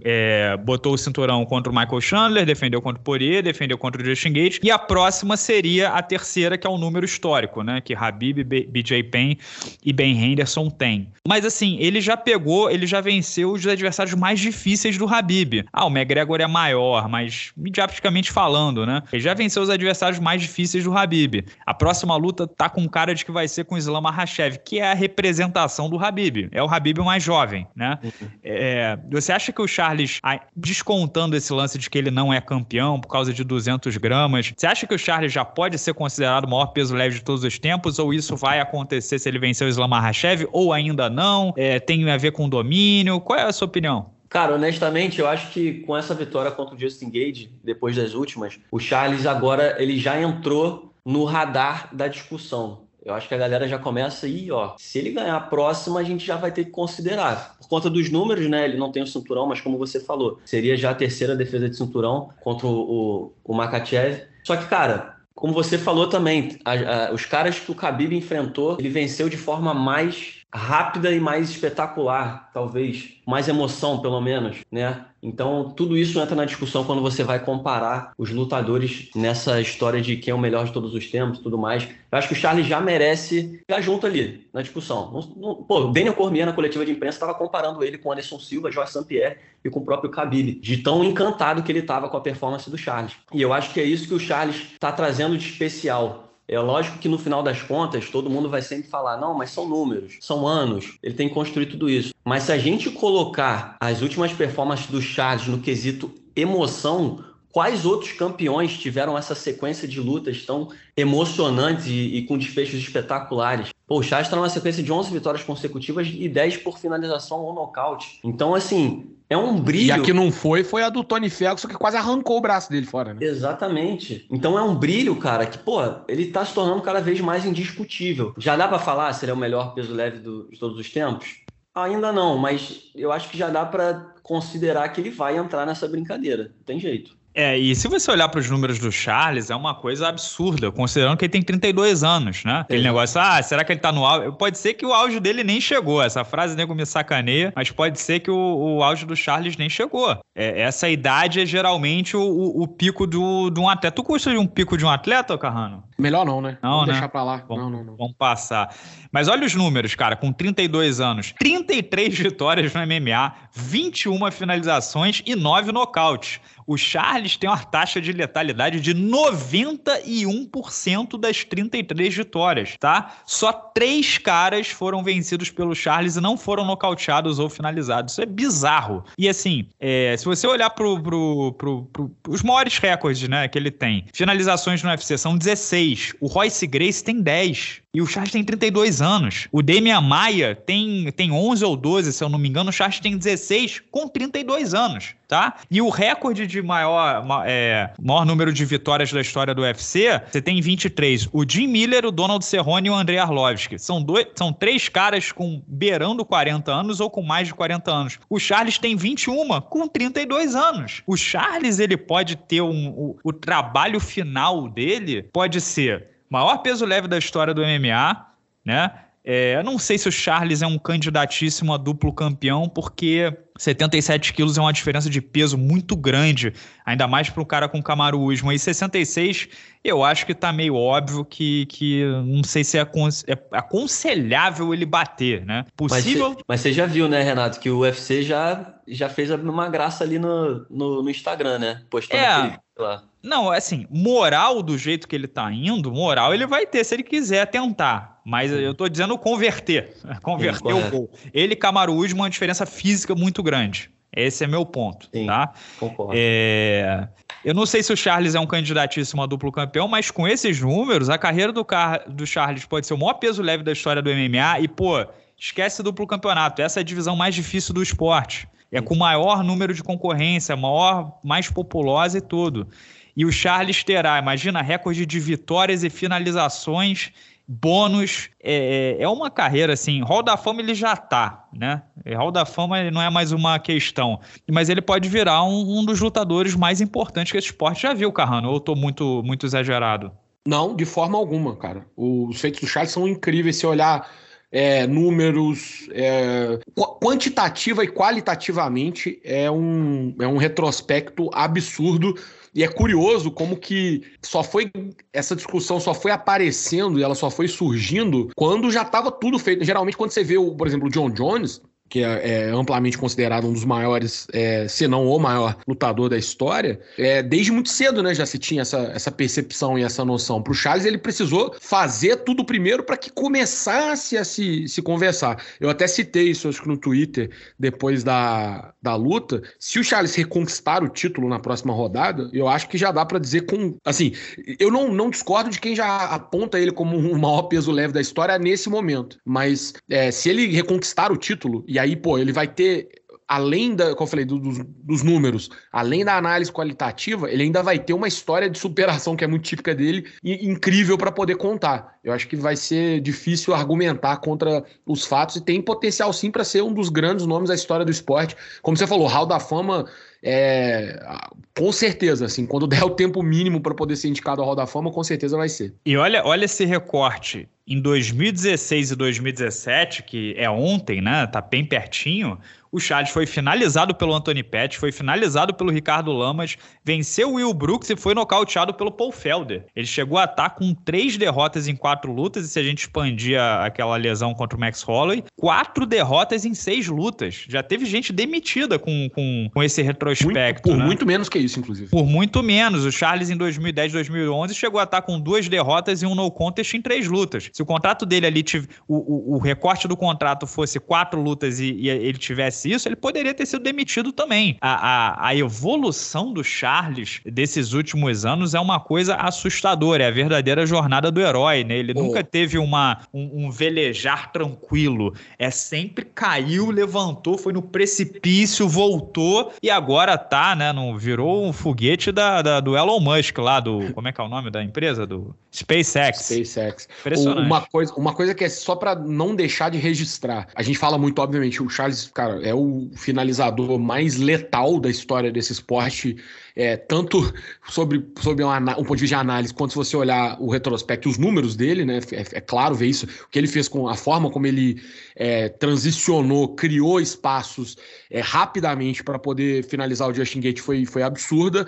é, botou o cinturão contra o Michael Chandler, defendeu contra o Poirier, defendeu contra o Justin Gates. E a próxima seria a terceira, que é o número histórico, né? Que Habib, BJ Penn e Ben Henderson têm. Mas assim, ele já pegou, ele já venceu os adversários mais difíceis do Habib. Ah, o McGregor é maior, mas mas falando, né? Ele já venceu os adversários mais difíceis do Habib. A próxima luta tá com cara de que vai ser com o Islam Makhachev, que é a representação do Habib. É o Habib mais jovem, né? Uhum. É, você acha que o Charles, descontando esse lance de que ele não é campeão por causa de 200 gramas, você acha que o Charles já pode ser considerado o maior peso leve de todos os tempos? Ou isso vai acontecer se ele vencer o Islam Makhachev? Ou ainda não? É, tem a ver com domínio? Qual é a sua opinião? Cara, honestamente, eu acho que com essa vitória contra o Justin Gage, depois das últimas, o Charles agora ele já entrou no radar da discussão. Eu acho que a galera já começa aí, ó. Se ele ganhar a próxima, a gente já vai ter que considerar. Por conta dos números, né? Ele não tem o cinturão, mas como você falou, seria já a terceira defesa de cinturão contra o, o, Makachev. Só que, cara, como você falou também, a, a, os caras que o Khabib enfrentou, ele venceu de forma mais rápida e mais espetacular, talvez, mais emoção, pelo menos, né? Então, tudo isso entra na discussão quando você vai comparar os lutadores nessa história de quem é o melhor de todos os tempos tudo mais. Eu acho que o Charles já merece ficar junto ali na discussão. pô, o Daniel Cormier, na coletiva de imprensa, estava comparando ele com Anderson Silva, Jorge St-Pierre e com o próprio Khabib, de tão encantado que ele estava com a performance do Charles. E eu acho que é isso que o Charles está trazendo de especial é lógico que no final das contas todo mundo vai sempre falar, não, mas são números, são anos, ele tem que construir tudo isso. Mas se a gente colocar as últimas performances do Charles no quesito emoção, quais outros campeões tiveram essa sequência de lutas tão emocionantes e, e com desfechos espetaculares? Pô, o Charles está numa sequência de 11 vitórias consecutivas e 10 por finalização ou nocaute. Então, assim, é um brilho. E a que não foi, foi a do Tony Ferguson, que quase arrancou o braço dele fora, né? Exatamente. Então é um brilho, cara, que, pô, ele tá se tornando cada vez mais indiscutível. Já dá para falar se ele é o melhor peso leve do, de todos os tempos? Ainda não, mas eu acho que já dá para considerar que ele vai entrar nessa brincadeira. Não tem jeito. É, e se você olhar para os números do Charles, é uma coisa absurda, considerando que ele tem 32 anos, né? Aquele negócio, ah, será que ele tá no auge? Pode ser que o auge dele nem chegou. Essa frase nego me sacaneia, mas pode ser que o, o auge do Charles nem chegou. É, essa idade é geralmente o, o, o pico do, de um atleta. Tu custa de um pico de um atleta, Carrano? Melhor não, né? Não, vamos né? deixar pra lá. Vamos, não, não, não. Vamos passar. Mas olha os números, cara, com 32 anos, 33 vitórias no MMA, 21 finalizações e 9 nocautes. O Charles tem uma taxa de letalidade de 91% das 33 vitórias, tá? Só três caras foram vencidos pelo Charles e não foram nocauteados ou finalizados. Isso é bizarro. E assim, é, se você olhar pro, pro, pro, pro, os maiores recordes né, que ele tem, finalizações no UFC são 16. O Royce Grace tem 10. E o Charles tem 32 anos. O Demian Maia tem, tem 11 ou 12, se eu não me engano. O Charles tem 16 com 32 anos, tá? E o recorde de maior, é, maior número de vitórias da história do UFC, você tem 23. O Jim Miller, o Donald Cerrone e o Andrei Arlovski. São, são três caras com beirando 40 anos ou com mais de 40 anos. O Charles tem 21 com 32 anos. O Charles, ele pode ter um, o, o trabalho final dele pode ser maior peso leve da história do MMA, né? É, eu não sei se o Charles é um candidatíssimo a duplo campeão, porque 77 quilos é uma diferença de peso muito grande, ainda mais para um cara com Camaro Usman. E 66, eu acho que tá meio óbvio que, que não sei se é, é aconselhável ele bater, né? Possível. Mas você já viu, né, Renato, que o UFC já, já fez uma graça ali no, no, no Instagram, né? Postando é. aquele, lá. Não, assim, moral do jeito que ele tá indo, moral ele vai ter se ele quiser tentar. Mas eu tô dizendo converter. Converter Sim, o gol. Ele, Camaro Usman, uma diferença física muito grande. Esse é meu ponto, Sim, tá? Concordo. É... Eu não sei se o Charles é um candidatíssimo a duplo campeão, mas com esses números, a carreira do, Car... do Charles pode ser o maior peso leve da história do MMA e, pô, esquece duplo campeonato. Essa é a divisão mais difícil do esporte. É com maior número de concorrência, maior, mais populosa e tudo. E o Charles terá, imagina, recorde de vitórias e finalizações, bônus. É, é, é uma carreira assim. Hall da Fama ele já tá, né? Hall da Fama não é mais uma questão. Mas ele pode virar um, um dos lutadores mais importantes que esse esporte já viu, Carrano. Ou eu tô muito, muito exagerado? Não, de forma alguma, cara. Os feitos do Charles são incríveis. Se olhar é, números, é, quantitativa e qualitativamente é um, é um retrospecto absurdo e é curioso como que só foi essa discussão só foi aparecendo e ela só foi surgindo quando já estava tudo feito. Geralmente quando você vê, o, por exemplo, o John Jones, que é, é, amplamente considerado um dos maiores, é, se não o maior lutador da história, é, desde muito cedo, né, já se tinha essa, essa percepção e essa noção. Para o Charles, ele precisou fazer tudo primeiro para que começasse a se, se conversar. Eu até citei isso, acho que no Twitter, depois da, da luta. Se o Charles reconquistar o título na próxima rodada, eu acho que já dá para dizer com. Assim, eu não, não discordo de quem já aponta ele como o maior peso leve da história nesse momento. Mas é, se ele reconquistar o título, e aí, pô, ele vai ter além da, como eu falei, do, dos, dos, números, além da análise qualitativa, ele ainda vai ter uma história de superação que é muito típica dele e incrível para poder contar. Eu acho que vai ser difícil argumentar contra os fatos e tem potencial sim para ser um dos grandes nomes da história do esporte. Como você falou, Hall da Fama é, com certeza, assim, quando der o tempo mínimo para poder ser indicado ao Hall da Fama, com certeza vai ser. E olha, olha esse recorte. Em 2016 e 2017, que é ontem, né? Tá bem pertinho. O Charles foi finalizado pelo Anthony Pettis, foi finalizado pelo Ricardo Lamas, venceu o Will Brooks e foi nocauteado pelo Paul Felder. Ele chegou a estar com três derrotas em quatro lutas, e se a gente expandir aquela lesão contra o Max Holloway, quatro derrotas em seis lutas. Já teve gente demitida com, com, com esse retrospecto. Muito, por né? muito menos que isso, inclusive. Por muito menos. O Charles, em 2010, 2011, chegou a estar com duas derrotas e um no contest em três lutas. Se o contrato dele ali, tive, o, o, o recorte do contrato fosse quatro lutas e, e ele tivesse isso, ele poderia ter sido demitido também. A, a, a evolução do Charles desses últimos anos é uma coisa assustadora, é a verdadeira jornada do herói, né? Ele oh. nunca teve uma, um, um, velejar tranquilo, é sempre caiu, levantou, foi no precipício, voltou e agora tá, né? Não, virou um foguete da, da, do Elon Musk lá, do. Como é que é o nome da empresa? Do SpaceX. SpaceX. Impressionante. Uma coisa, uma coisa que é só para não deixar de registrar. A gente fala muito, obviamente, o Charles, cara, é o finalizador mais letal da história desse esporte, é, tanto sobre, sobre um, um, ponto de vista de análise, quanto se você olhar o retrospecto, os números dele, né? É, é claro ver isso, o que ele fez com a forma como ele é, transicionou, criou espaços é, rapidamente para poder finalizar o Justin Gate foi, foi absurda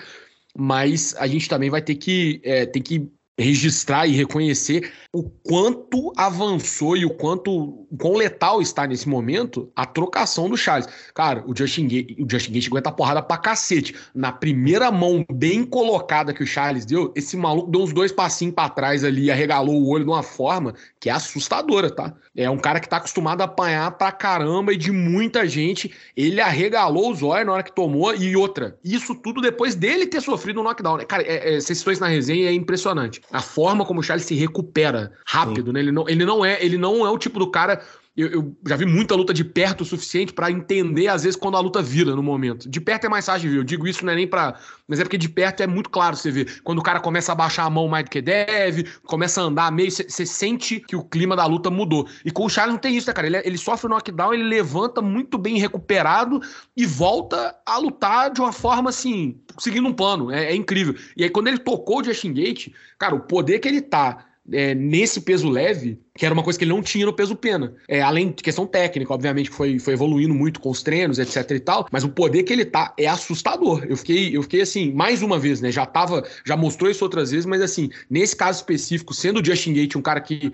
mas a gente também vai ter que, é, ter que registrar e reconhecer o quanto avançou e o quanto quão letal está nesse momento a trocação do Charles. Cara, o Justin Gate, o Justin Gate aguenta porrada pra cacete. Na primeira mão bem colocada que o Charles deu, esse maluco deu uns dois passinhos para trás ali e arregalou o olho de uma forma que é assustadora, tá? É um cara que tá acostumado a apanhar pra caramba e de muita gente. Ele arregalou os olhos na hora que tomou e outra. Isso tudo depois dele ter sofrido um knockdown. Cara, é, é, vocês estão na resenha é impressionante a forma como o Charles se recupera rápido, Sim. né? Ele não, ele, não é, ele não é o tipo do cara. Eu, eu já vi muita luta de perto o suficiente para entender, às vezes, quando a luta vira no momento. De perto é mais fácil de ver. Eu digo isso não é nem para. Mas é porque de perto é muito claro você ver. Quando o cara começa a baixar a mão mais do que deve, começa a andar meio, você sente que o clima da luta mudou. E com o Charles não tem isso, né, cara? Ele, ele sofre o knockdown, ele levanta muito bem recuperado e volta a lutar de uma forma assim, seguindo um plano. É, é incrível. E aí, quando ele tocou o Justin Gate, cara, o poder que ele tá é, nesse peso leve, que era uma coisa que ele não tinha no peso pena. É, além de questão técnica, obviamente, que foi, foi evoluindo muito com os treinos, etc e tal, mas o poder que ele tá é assustador. Eu fiquei, eu fiquei assim, mais uma vez, né? Já tava, já mostrou isso outras vezes, mas assim, nesse caso específico, sendo o Justin Gate um cara que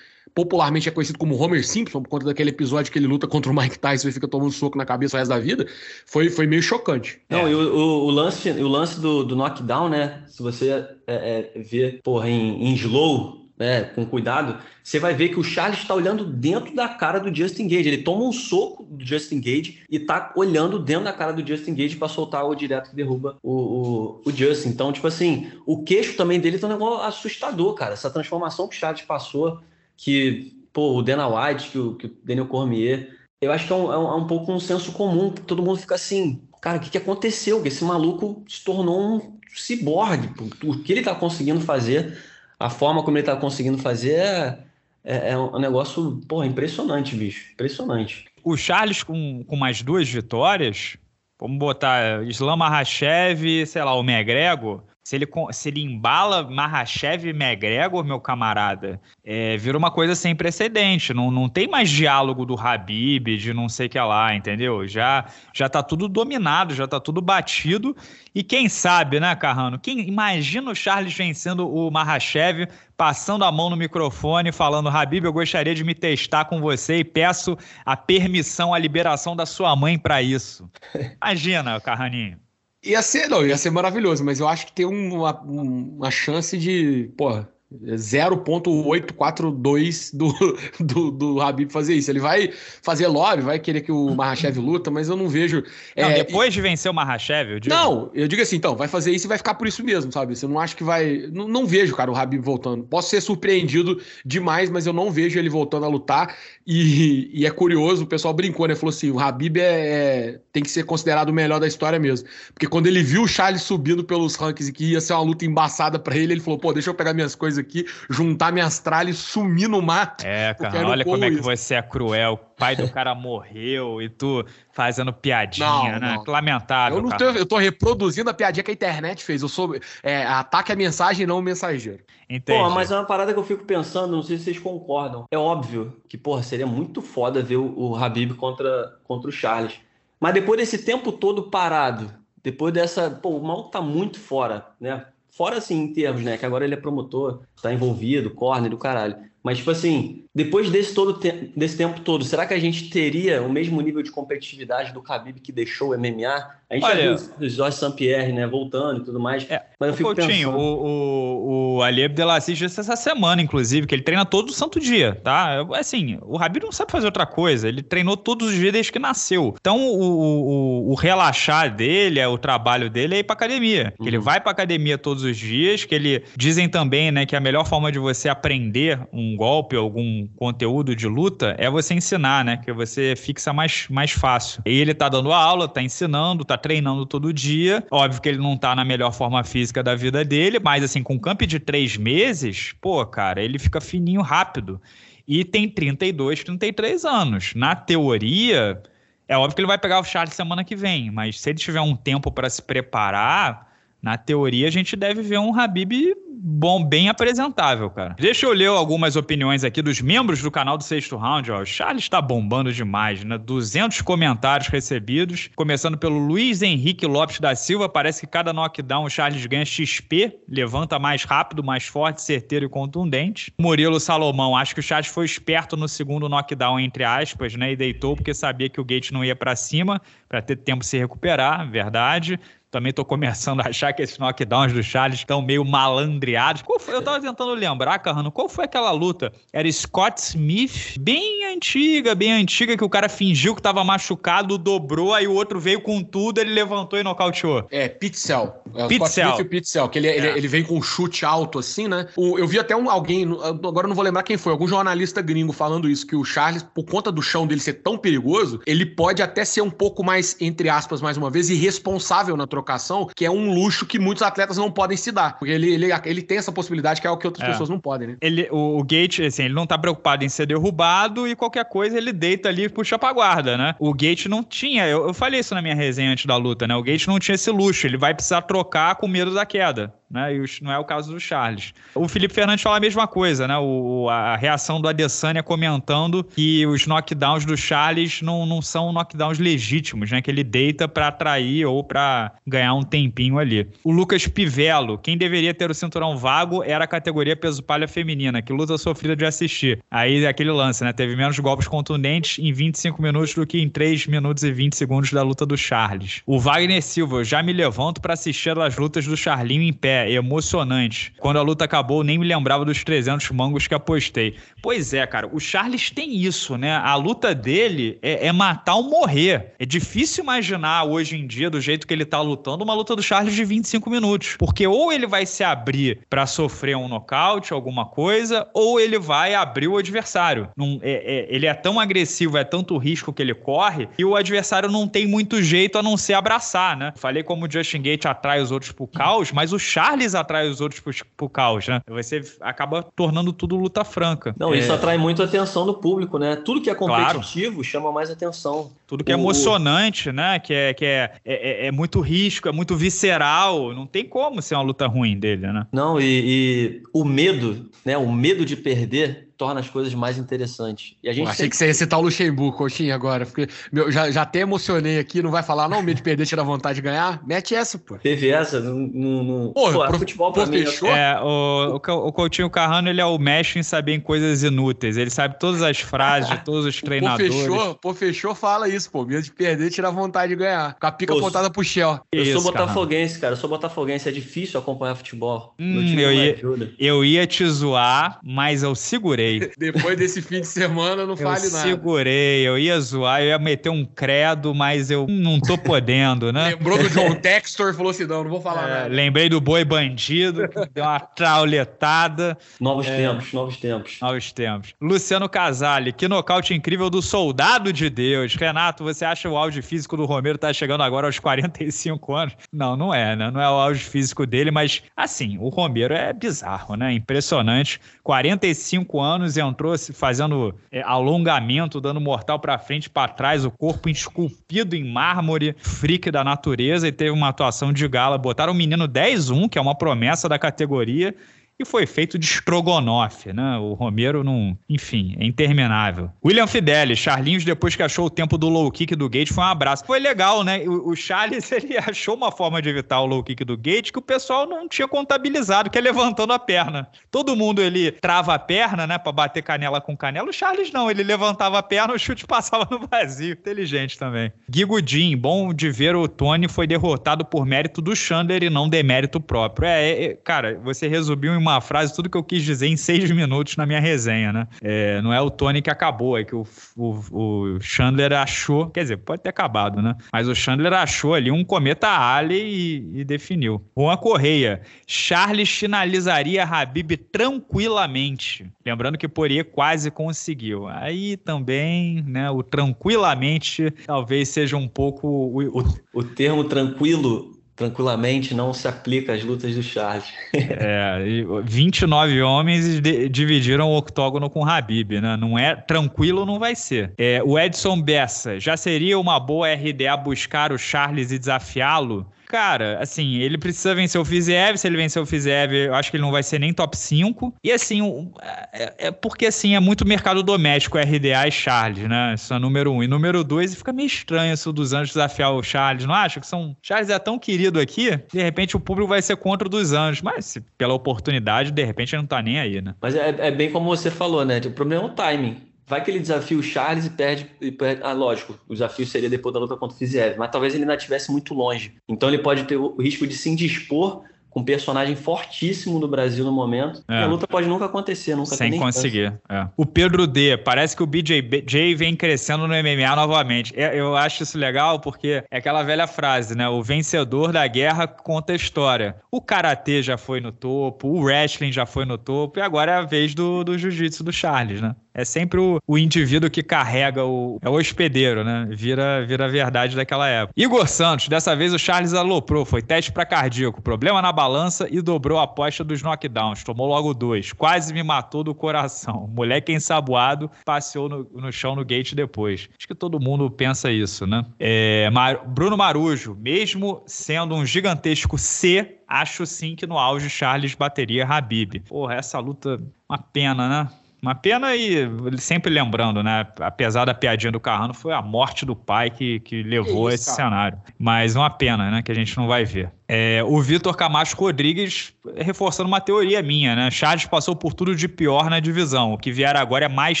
popularmente é conhecido como Homer Simpson, por conta daquele episódio que ele luta contra o Mike Tyson e fica tomando soco na cabeça o resto da vida, foi, foi meio chocante. Não, é. e o, o, o, lance, o lance do, do knockdown, né? Se você é, é, ver, porra, em, em slow, né, com cuidado, você vai ver que o Charles está olhando dentro da cara do Justin Gage. Ele toma um soco do Justin Gage e tá olhando dentro da cara do Justin Gage para soltar o direto que derruba o, o, o, Justin. Então, tipo assim, o queixo também dele tá um negócio assustador, cara. Essa transformação que o Charles passou, que, pô, o Dana White, que o, que o Daniel Cormier, eu acho que é um, é um, é um pouco um senso comum. Todo mundo fica assim, cara, o que, que aconteceu? Que esse maluco se tornou um ciborgue. O que ele tá conseguindo fazer a forma como ele está conseguindo fazer é, é, é, um negócio, porra, impressionante, bicho. Impressionante. O Charles com, com mais duas vitórias, vamos botar Islam Makhachev, sei lá, o McGregor, se ele, se ele embala Mahashev e McGregor, meu camarada, é, vira uma coisa sem precedente. Não, não tem mais diálogo do Habib, de não sei o que lá, entendeu? Já, já tá tudo dominado, já tá tudo batido. E quem sabe, né, Carrano? Quem imagina o Charles vencendo o Mahashev, passando a mão no microfone, falando: Habib, eu gostaria de me testar com você e peço a permissão, a liberação da sua mãe para isso. Imagina, Carraninho. Ia ser, não, ia ser maravilhoso, mas eu acho que tem uma, uma chance de, porra, 0.842 do, do, do Habib fazer isso. Ele vai fazer lobby, vai querer que o Mahashev luta, mas eu não vejo. Não, é, depois de vencer o Mahashev, eu digo. Não, eu digo assim, então, vai fazer isso e vai ficar por isso mesmo, sabe? Eu não acho que vai. Não, não vejo, cara, o Habib voltando. Posso ser surpreendido demais, mas eu não vejo ele voltando a lutar. E, e é curioso, o pessoal brincou, né? Falou assim: o Habib é, é, tem que ser considerado o melhor da história mesmo. Porque quando ele viu o Charles subindo pelos rankings e que ia ser uma luta embaçada para ele, ele falou: pô, deixa eu pegar minhas coisas aqui, juntar minhas tralhas e sumir no mar. É, cara, olha como é que você é cruel. O pai do cara morreu e tu fazendo piadinha, não, né? Não. Lamentável. Eu, não tô, eu tô reproduzindo a piadinha que a internet fez. Eu sou. É, ataque a mensagem, não o mensageiro. Entendi. Pô, mas é uma parada que eu fico pensando, não sei se vocês concordam. É óbvio que, porra, seria muito foda ver o, o Habib contra, contra o Charles. Mas depois desse tempo todo parado, depois dessa. Pô, o mal tá muito fora, né? Fora assim, em termos, né? Que agora ele é promotor, tá envolvido, corner do caralho. Mas, tipo assim, depois desse, todo te desse tempo todo, será que a gente teria o mesmo nível de competitividade do Khabib que deixou o MMA? A gente Olha, já viu o Jorge St-Pierre, né, voltando e tudo mais. É, mas eu fico Coutinho, pensando... o, o, o Ali Abdelaziz disse essa semana, inclusive, que ele treina todo santo dia, tá? Assim, o Habib não sabe fazer outra coisa. Ele treinou todos os dias desde que nasceu. Então, o, o, o relaxar dele, é o trabalho dele é ir pra academia. Uhum. Ele vai pra academia todos os dias, que ele... Dizem também, né, que a melhor forma de você aprender um golpe, algum conteúdo de luta, é você ensinar, né? Que você fixa mais, mais fácil. E ele tá dando aula, tá ensinando, tá treinando todo dia. Óbvio que ele não tá na melhor forma física da vida dele, mas assim, com um camp de três meses, pô, cara, ele fica fininho rápido. E tem 32, 33 anos. Na teoria, é óbvio que ele vai pegar o Charles semana que vem, mas se ele tiver um tempo para se preparar, na teoria a gente deve ver um Habib bom, bem apresentável, cara. Deixa eu ler algumas opiniões aqui dos membros do canal do Sexto Round. Ó. O Charles está bombando demais, né? 200 comentários recebidos, começando pelo Luiz Henrique Lopes da Silva. Parece que cada knockdown o Charles ganha XP, levanta mais rápido, mais forte, certeiro e contundente. Murilo Salomão, acho que o Charles foi esperto no segundo knockdown, entre aspas, né? E deitou porque sabia que o Gate não ia para cima, para ter tempo de se recuperar, verdade. Também tô começando a achar que esses knockdowns do Charles estão meio malandreados. Foi, eu tava tentando lembrar, Carrano, qual foi aquela luta? Era Scott Smith, bem antiga, bem antiga, que o cara fingiu que tava machucado, dobrou, aí o outro veio com tudo, ele levantou e nocauteou. É, Pitzel. É, Scott Smith e Pitzel, que ele, é. ele, ele, vem com um chute alto assim, né? O, eu vi até um, alguém, agora eu não vou lembrar quem foi, algum jornalista gringo falando isso, que o Charles, por conta do chão dele ser tão perigoso, ele pode até ser um pouco mais, entre aspas, mais uma vez, irresponsável na trocação, que é um luxo que muitos atletas não podem se dar. Porque ele, ele, ele tem essa possibilidade que é o que outras é. pessoas não podem, né? Ele, o, o Gate, assim, ele não tá preocupado em ser derrubado e qualquer coisa ele deita ali e puxa pra guarda, né? O Gate não tinha, eu, eu falei isso na minha resenha antes da luta, né? O Gate não tinha esse luxo, ele vai precisar trocar com medo da queda né? E não é o caso do Charles. O Felipe Fernandes fala a mesma coisa, né? O, a reação do Adesanya comentando que os knockdowns do Charles não, não são knockdowns legítimos, né? Que ele deita para atrair ou para ganhar um tempinho ali. O Lucas Pivello, quem deveria ter o cinturão vago era a categoria peso palha feminina, que luta sofrida de assistir. Aí aquele lance, né? Teve menos golpes contundentes em 25 minutos do que em 3 minutos e 20 segundos da luta do Charles. O Wagner Silva, já me levanto para assistir as lutas do Charlinho em pé é emocionante. Quando a luta acabou, nem me lembrava dos 300 mangos que apostei. Pois é, cara, o Charles tem isso, né? A luta dele é, é, matar ou morrer. É difícil imaginar hoje em dia, do jeito que ele tá lutando, uma luta do Charles de 25 minutos. Porque ou ele vai se abrir para sofrer um nocaute, alguma coisa, ou ele vai abrir o adversário. É, é, ele é tão agressivo, é tanto risco que ele corre, e o adversário não tem muito jeito a não ser abraçar, né? Falei como o Justin Gate atrai os outros pro caos, mas o Charles Charles atrai os outros pro, pro caos, né? Você acaba tornando tudo luta franca. Não, é... isso atrai muito a atenção do público, né? Tudo que é competitivo claro. chama mais atenção. Tudo que é o... é emocionante, né? Que, é, que é, é, é, muito risco, é muito visceral. Não tem como ser uma luta ruim dele, né? Não, e, e o medo, né? O medo de perder torna as coisas mais interessantes. E a gente Pô, achei que você ia citar o Luxemburgo, Coxinha, agora. Porque meu, já, já até emocionei aqui, não vai falar, não, medo de perder, tira vontade de ganhar? Mete essa, pô. Teve essa, não. não, Pô, pô pro, futebol pra mim. Fechou? É, o, o, Coutinho Carrano, ele é o mestre em saber em coisas inúteis. Ele sabe todas as frases de todos os treinadores. Pô, fechou, pô, fechou, fala isso, pô. Medo de perder, tira vontade de ganhar. Com a pica pô, apontada pro Shell. Eu isso, sou botafoguense, cara. Eu sou botafoguense. É difícil acompanhar futebol. Hum, eu, ia, eu ia te zoar, mas eu segurei. Depois desse fim de semana, não fale eu nada. Eu segurei, eu ia zoar, eu ia meter um credo, mas eu não tô podendo, né? Lembrou do John Textor e falou assim: não, não vou falar é, nada. Lembrei do boi bandido, que deu uma trauletada. Novos é, tempos, novos tempos. Novos tempos. Luciano Casale, que nocaute incrível do soldado de Deus. Renato, você acha o auge físico do Romero tá chegando agora aos 45 anos? Não, não é, né? Não é o auge físico dele, mas assim, o Romero é bizarro, né? Impressionante. 45 anos entrou fazendo é, alongamento, dando mortal para frente, para trás, o corpo esculpido em mármore, freak da natureza e teve uma atuação de gala. Botaram o menino 10-1, que é uma promessa da categoria, e foi feito de estrogonofe, né? O Romero não. Enfim, é interminável. William Fidelis, Charlinhos, depois que achou o tempo do low kick do Gate, foi um abraço. Foi legal, né? O, o Charles, ele achou uma forma de evitar o low kick do Gate que o pessoal não tinha contabilizado, que é levantando a perna. Todo mundo ele trava a perna, né, pra bater canela com canela. O Charles não, ele levantava a perna, o chute passava no vazio. Inteligente também. Guigudin, bom de ver o Tony foi derrotado por mérito do Chandler e não demérito próprio. É, é cara, você resumiu em uma frase tudo que eu quis dizer em seis minutos na minha resenha, né? É, não é o Tony que acabou, é que o, o, o, Chandler achou, quer dizer, pode ter acabado, né? Mas o Chandler achou ali um cometa Halley e, e definiu. Juan Correia, Charles finalizaria Habib tranquilamente. Lembrando que Poirier quase conseguiu. Aí também, né, o tranquilamente talvez seja um pouco... O, o, o termo tranquilo tranquilamente não se aplica às lutas do Charles. é, 29 homens dividiram o octógono com o Habib, né? Não é tranquilo, não vai ser. É, o Edson Bessa, já seria uma boa RDA buscar o Charles e desafiá-lo? Cara, assim, ele precisa vencer o Fiziev. Se ele vencer o Fiziev, eu acho que ele não vai ser nem top 5. E assim, é, é porque assim, é muito mercado doméstico RDA e Charles, né? Isso é número um. E número dois, fica meio estranho isso dos Anjos desafiar o Charles. Não acho que são. Charles é tão querido aqui, de repente o público vai ser contra o dos Anjos. Mas pela oportunidade, de repente ele não tá nem aí, né? Mas é, é bem como você falou, né? O problema é o timing. Vai que ele desafia o Charles e perde, e perde, Ah, lógico, o desafio seria depois da luta contra o Fiziev, mas talvez ele ainda estivesse muito longe. Então ele pode ter o risco de se indispor com um personagem fortíssimo no Brasil no momento. É. E a luta pode nunca acontecer, nunca Sem conseguir. É. O Pedro D, parece que o BJJ vem crescendo no MMA novamente. É, eu acho isso legal porque é aquela velha frase, né? O vencedor da guerra conta a história. O karatê já foi no topo, o wrestling já foi no topo, e agora é a vez do, do jiu-jitsu do Charles, né? É sempre o, o, indivíduo que carrega o. É o hospedeiro, né? Vira, vira a verdade daquela época. Igor Santos, dessa vez o Charles aloprou, foi teste para cardíaco, problema na balança e dobrou a aposta dos knockdowns. Tomou logo dois. Quase me matou do coração. Moleque ensaboado passeou no, no chão no gate depois. Acho que todo mundo pensa isso, né? É, Mar... Bruno Marujo, mesmo sendo um gigantesco C, acho sim que no auge Charles bateria Habib. Porra, essa luta, uma pena, né? Uma pena e sempre lembrando, né? Apesar da piadinha do Carrano, foi a morte do pai que, que levou que isso, esse cara? cenário. Mas uma pena, né? Que a gente não vai ver. É, o Vitor Camacho Rodrigues reforçando uma teoria minha, né? Charles passou por tudo de pior na divisão. O que vier agora é mais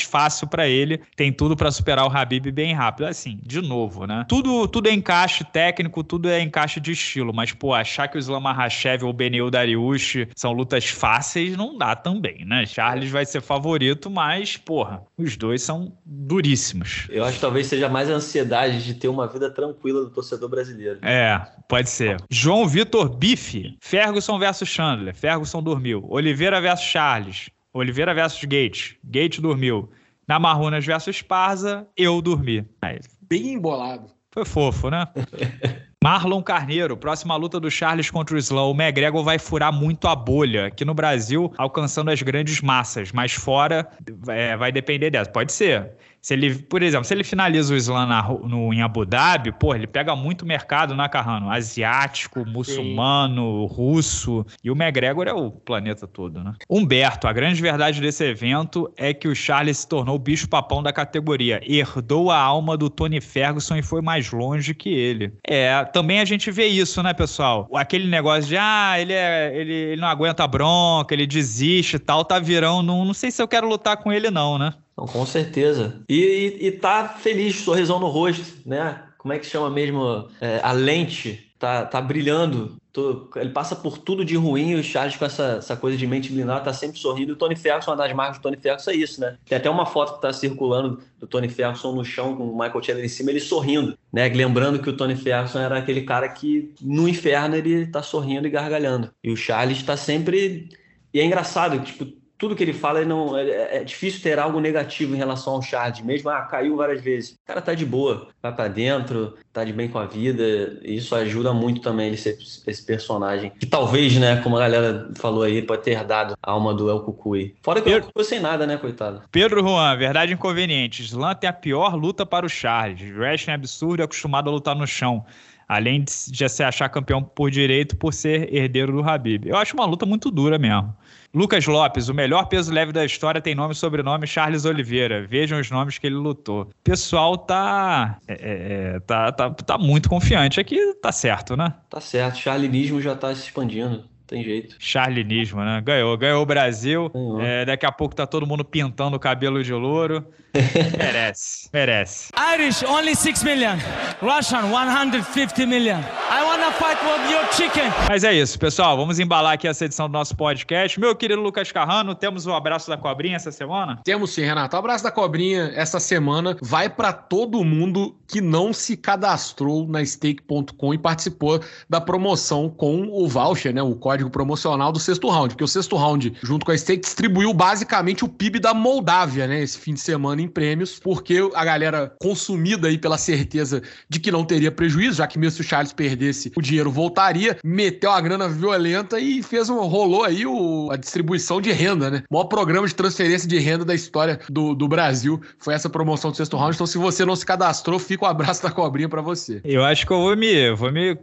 fácil para ele. Tem tudo para superar o Habib bem rápido. Assim, de novo, né? Tudo, tudo é encaixe técnico, tudo é encaixe de estilo. Mas, pô, achar que o Islam Makhachev ou o Benil Dariush são lutas fáceis não dá também, né? Charles vai ser favorito, mas, porra, os dois são duríssimos. Eu acho que talvez seja mais a ansiedade de ter uma vida tranquila do torcedor brasileiro. É, pode ser. João Vitor Bife, Ferguson versus Chandler. Ferguson dormiu. Oliveira versus Charles. Oliveira versus Gates. Gates dormiu. Namarrunas versus Parza. Eu dormi. Aí. Bem embolado. Foi fofo, né? Marlon Carneiro, próxima luta do Charles contra o Slow. O McGregor vai furar muito a bolha. Aqui no Brasil, alcançando as grandes massas, mas fora é, vai depender dessa. Pode ser. Se ele, por exemplo, se ele finaliza o slam na, no, em Abu Dhabi, pô, ele pega muito mercado na Carrano. Asiático, muçulmano, Sim. russo. E o McGregor é o planeta todo, né? Humberto, a grande verdade desse evento é que o Charles se tornou o bicho-papão da categoria. Herdou a alma do Tony Ferguson e foi mais longe que ele. É, também a gente vê isso, né, pessoal? Aquele negócio de, ah, ele, é, ele, ele não aguenta bronca, ele desiste e tal, tá virando. Não, não sei se eu quero lutar com ele, não, né? Não, com certeza. E, e, e tá feliz, sorrisão no rosto, né? Como é que chama mesmo? É, a lente tá, tá brilhando. Tô, ele passa por tudo de ruim o Charles com essa, essa coisa de mente blindada tá sempre sorrindo. O Tony Ferguson, uma das marcas do Tony Ferguson é isso, né? Tem até uma foto que tá circulando do Tony Ferguson no chão com o Michael Chandler em cima, ele sorrindo, né? Lembrando que o Tony Ferguson era aquele cara que no inferno ele tá sorrindo e gargalhando. E o Charles tá sempre... E é engraçado, tipo, tudo que ele fala, ele não, é, é, difícil ter algo negativo em relação ao Chad, mesmo, ah, caiu várias vezes. O cara tá de boa, vai para dentro, tá de bem com a vida, e isso ajuda muito também ele ser esse personagem. Que talvez, né, como a galera falou aí, pode ter dado a alma do El Cucuy. Fora que Pedro... o El Cucuy sem nada, né, coitado. Pedro Juan, verdade inconveniente. Slam tem a pior luta para o Charles. Wrestling é absurdo e acostumado a lutar no chão além de já se achar campeão por direito por ser herdeiro do Habib. Eu acho uma luta muito dura mesmo. Lucas Lopes, o melhor peso leve da história, tem nome e sobrenome Charles Oliveira. Vejam os nomes que ele lutou. O pessoal tá, é, é, é tá, tá, tá muito confiante aqui, tá certo, né? Tá certo, Charlinismo já tá se expandindo tem jeito. Charlinismo, né? Ganhou. Ganhou o Brasil. É, daqui a pouco tá todo mundo pintando o cabelo de louro. merece. Merece. Irish, only 6 million. Russian, 150 million. I wanna fight with your chicken. Mas é isso, pessoal. Vamos embalar aqui essa edição do nosso podcast. Meu querido Lucas Carrano, temos o abraço da cobrinha essa semana? Temos sim, Renato. O abraço da cobrinha essa semana vai para todo mundo que não se cadastrou na stake.com e participou da promoção com o voucher, né? O código código promocional do sexto round, porque o sexto round, junto com a Stake, distribuiu basicamente o PIB da Moldávia, né, esse fim de semana em prêmios, porque a galera consumida aí pela certeza de que não teria prejuízo, já que mesmo se o Charles perdesse, o dinheiro voltaria, meteu a grana violenta e fez um rolou aí o, a distribuição de renda, né? O maior programa de transferência de renda da história do, do Brasil foi essa promoção do sexto round. Então, se você não se cadastrou, fica o um abraço da cobrinha para você. Eu acho que eu vou me, vou me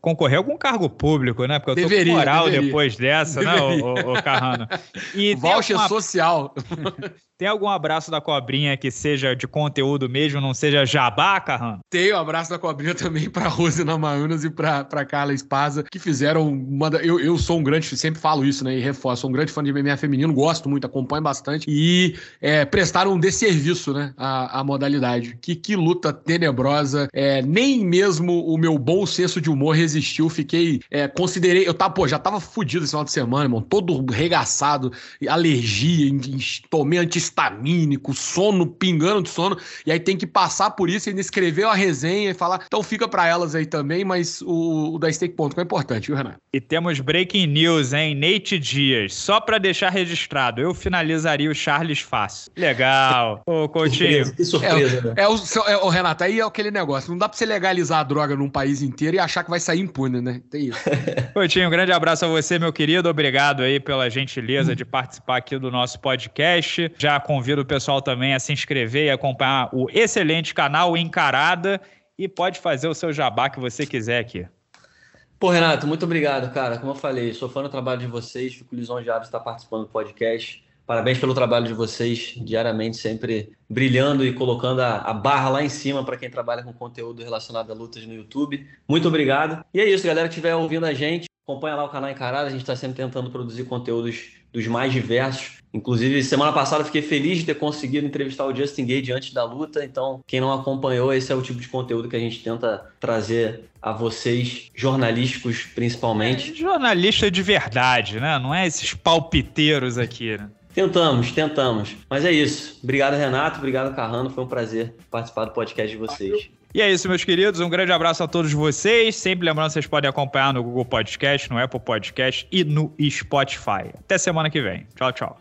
concorrer a algum cargo público, né? Porque eu tô Deveria, com moral deveria. depois dessa, deveria. né, o, o, o Carrano? E Voucher alguma... social. Tem algum abraço da cobrinha que seja de conteúdo mesmo, não seja jabá, Carrano? Tem o um abraço da cobrinha também para Rose Namaunas e para Carla Espaza, que fizeram uma. Eu, eu sou um grande, sempre falo isso, né? E reforço, sou um grande fã de MMA feminino, gosto muito, acompanho bastante. E é, prestaram um desserviço, né? A, a modalidade. Que, que luta tenebrosa. É, nem mesmo o meu bom senso de humor resistiu. Fiquei. É, considerei. Eu tava, pô, já tava fudido esse final de semana, irmão. Todo regaçado, alergia, tomei anti histamínico, sono, pingando de sono, e aí tem que passar por isso e ainda escrever a resenha e falar. Então fica para elas aí também, mas o, o da Stake.com é importante, viu, Renato? E temos breaking news, hein? Nate Dias, só para deixar registrado, eu finalizaria o Charles fácil. Legal. Ô, Coutinho. Que surpresa, é, né? É o, é, o Renato, aí é aquele negócio. Não dá pra você legalizar a droga num país inteiro e achar que vai sair impune, né? Tem isso. Coutinho, um grande abraço a você, meu querido. Obrigado aí pela gentileza de participar aqui do nosso podcast. Já convido o pessoal também a se inscrever e acompanhar o excelente canal Encarada e pode fazer o seu jabá que você quiser aqui. Pô, Renato, muito obrigado, cara. Como eu falei, sou fã do trabalho de vocês, fico lisonjeado de estar participando do podcast. Parabéns pelo trabalho de vocês, diariamente sempre brilhando e colocando a, a barra lá em cima para quem trabalha com conteúdo relacionado a lutas no YouTube. Muito obrigado. E é isso, galera que estiver ouvindo a gente, acompanha lá o canal Encarada, a gente está sempre tentando produzir conteúdos dos mais diversos. Inclusive, semana passada fiquei feliz de ter conseguido entrevistar o Justin Gage antes da luta. Então, quem não acompanhou, esse é o tipo de conteúdo que a gente tenta trazer a vocês, jornalísticos principalmente. É, jornalista de verdade, né? Não é esses palpiteiros aqui, né? Tentamos, tentamos. Mas é isso. Obrigado, Renato. Obrigado, Carrano. Foi um prazer participar do podcast de vocês. E é isso, meus queridos. Um grande abraço a todos vocês. Sempre lembrando vocês podem acompanhar no Google Podcast, no Apple Podcast e no Spotify. Até semana que vem. Tchau, tchau.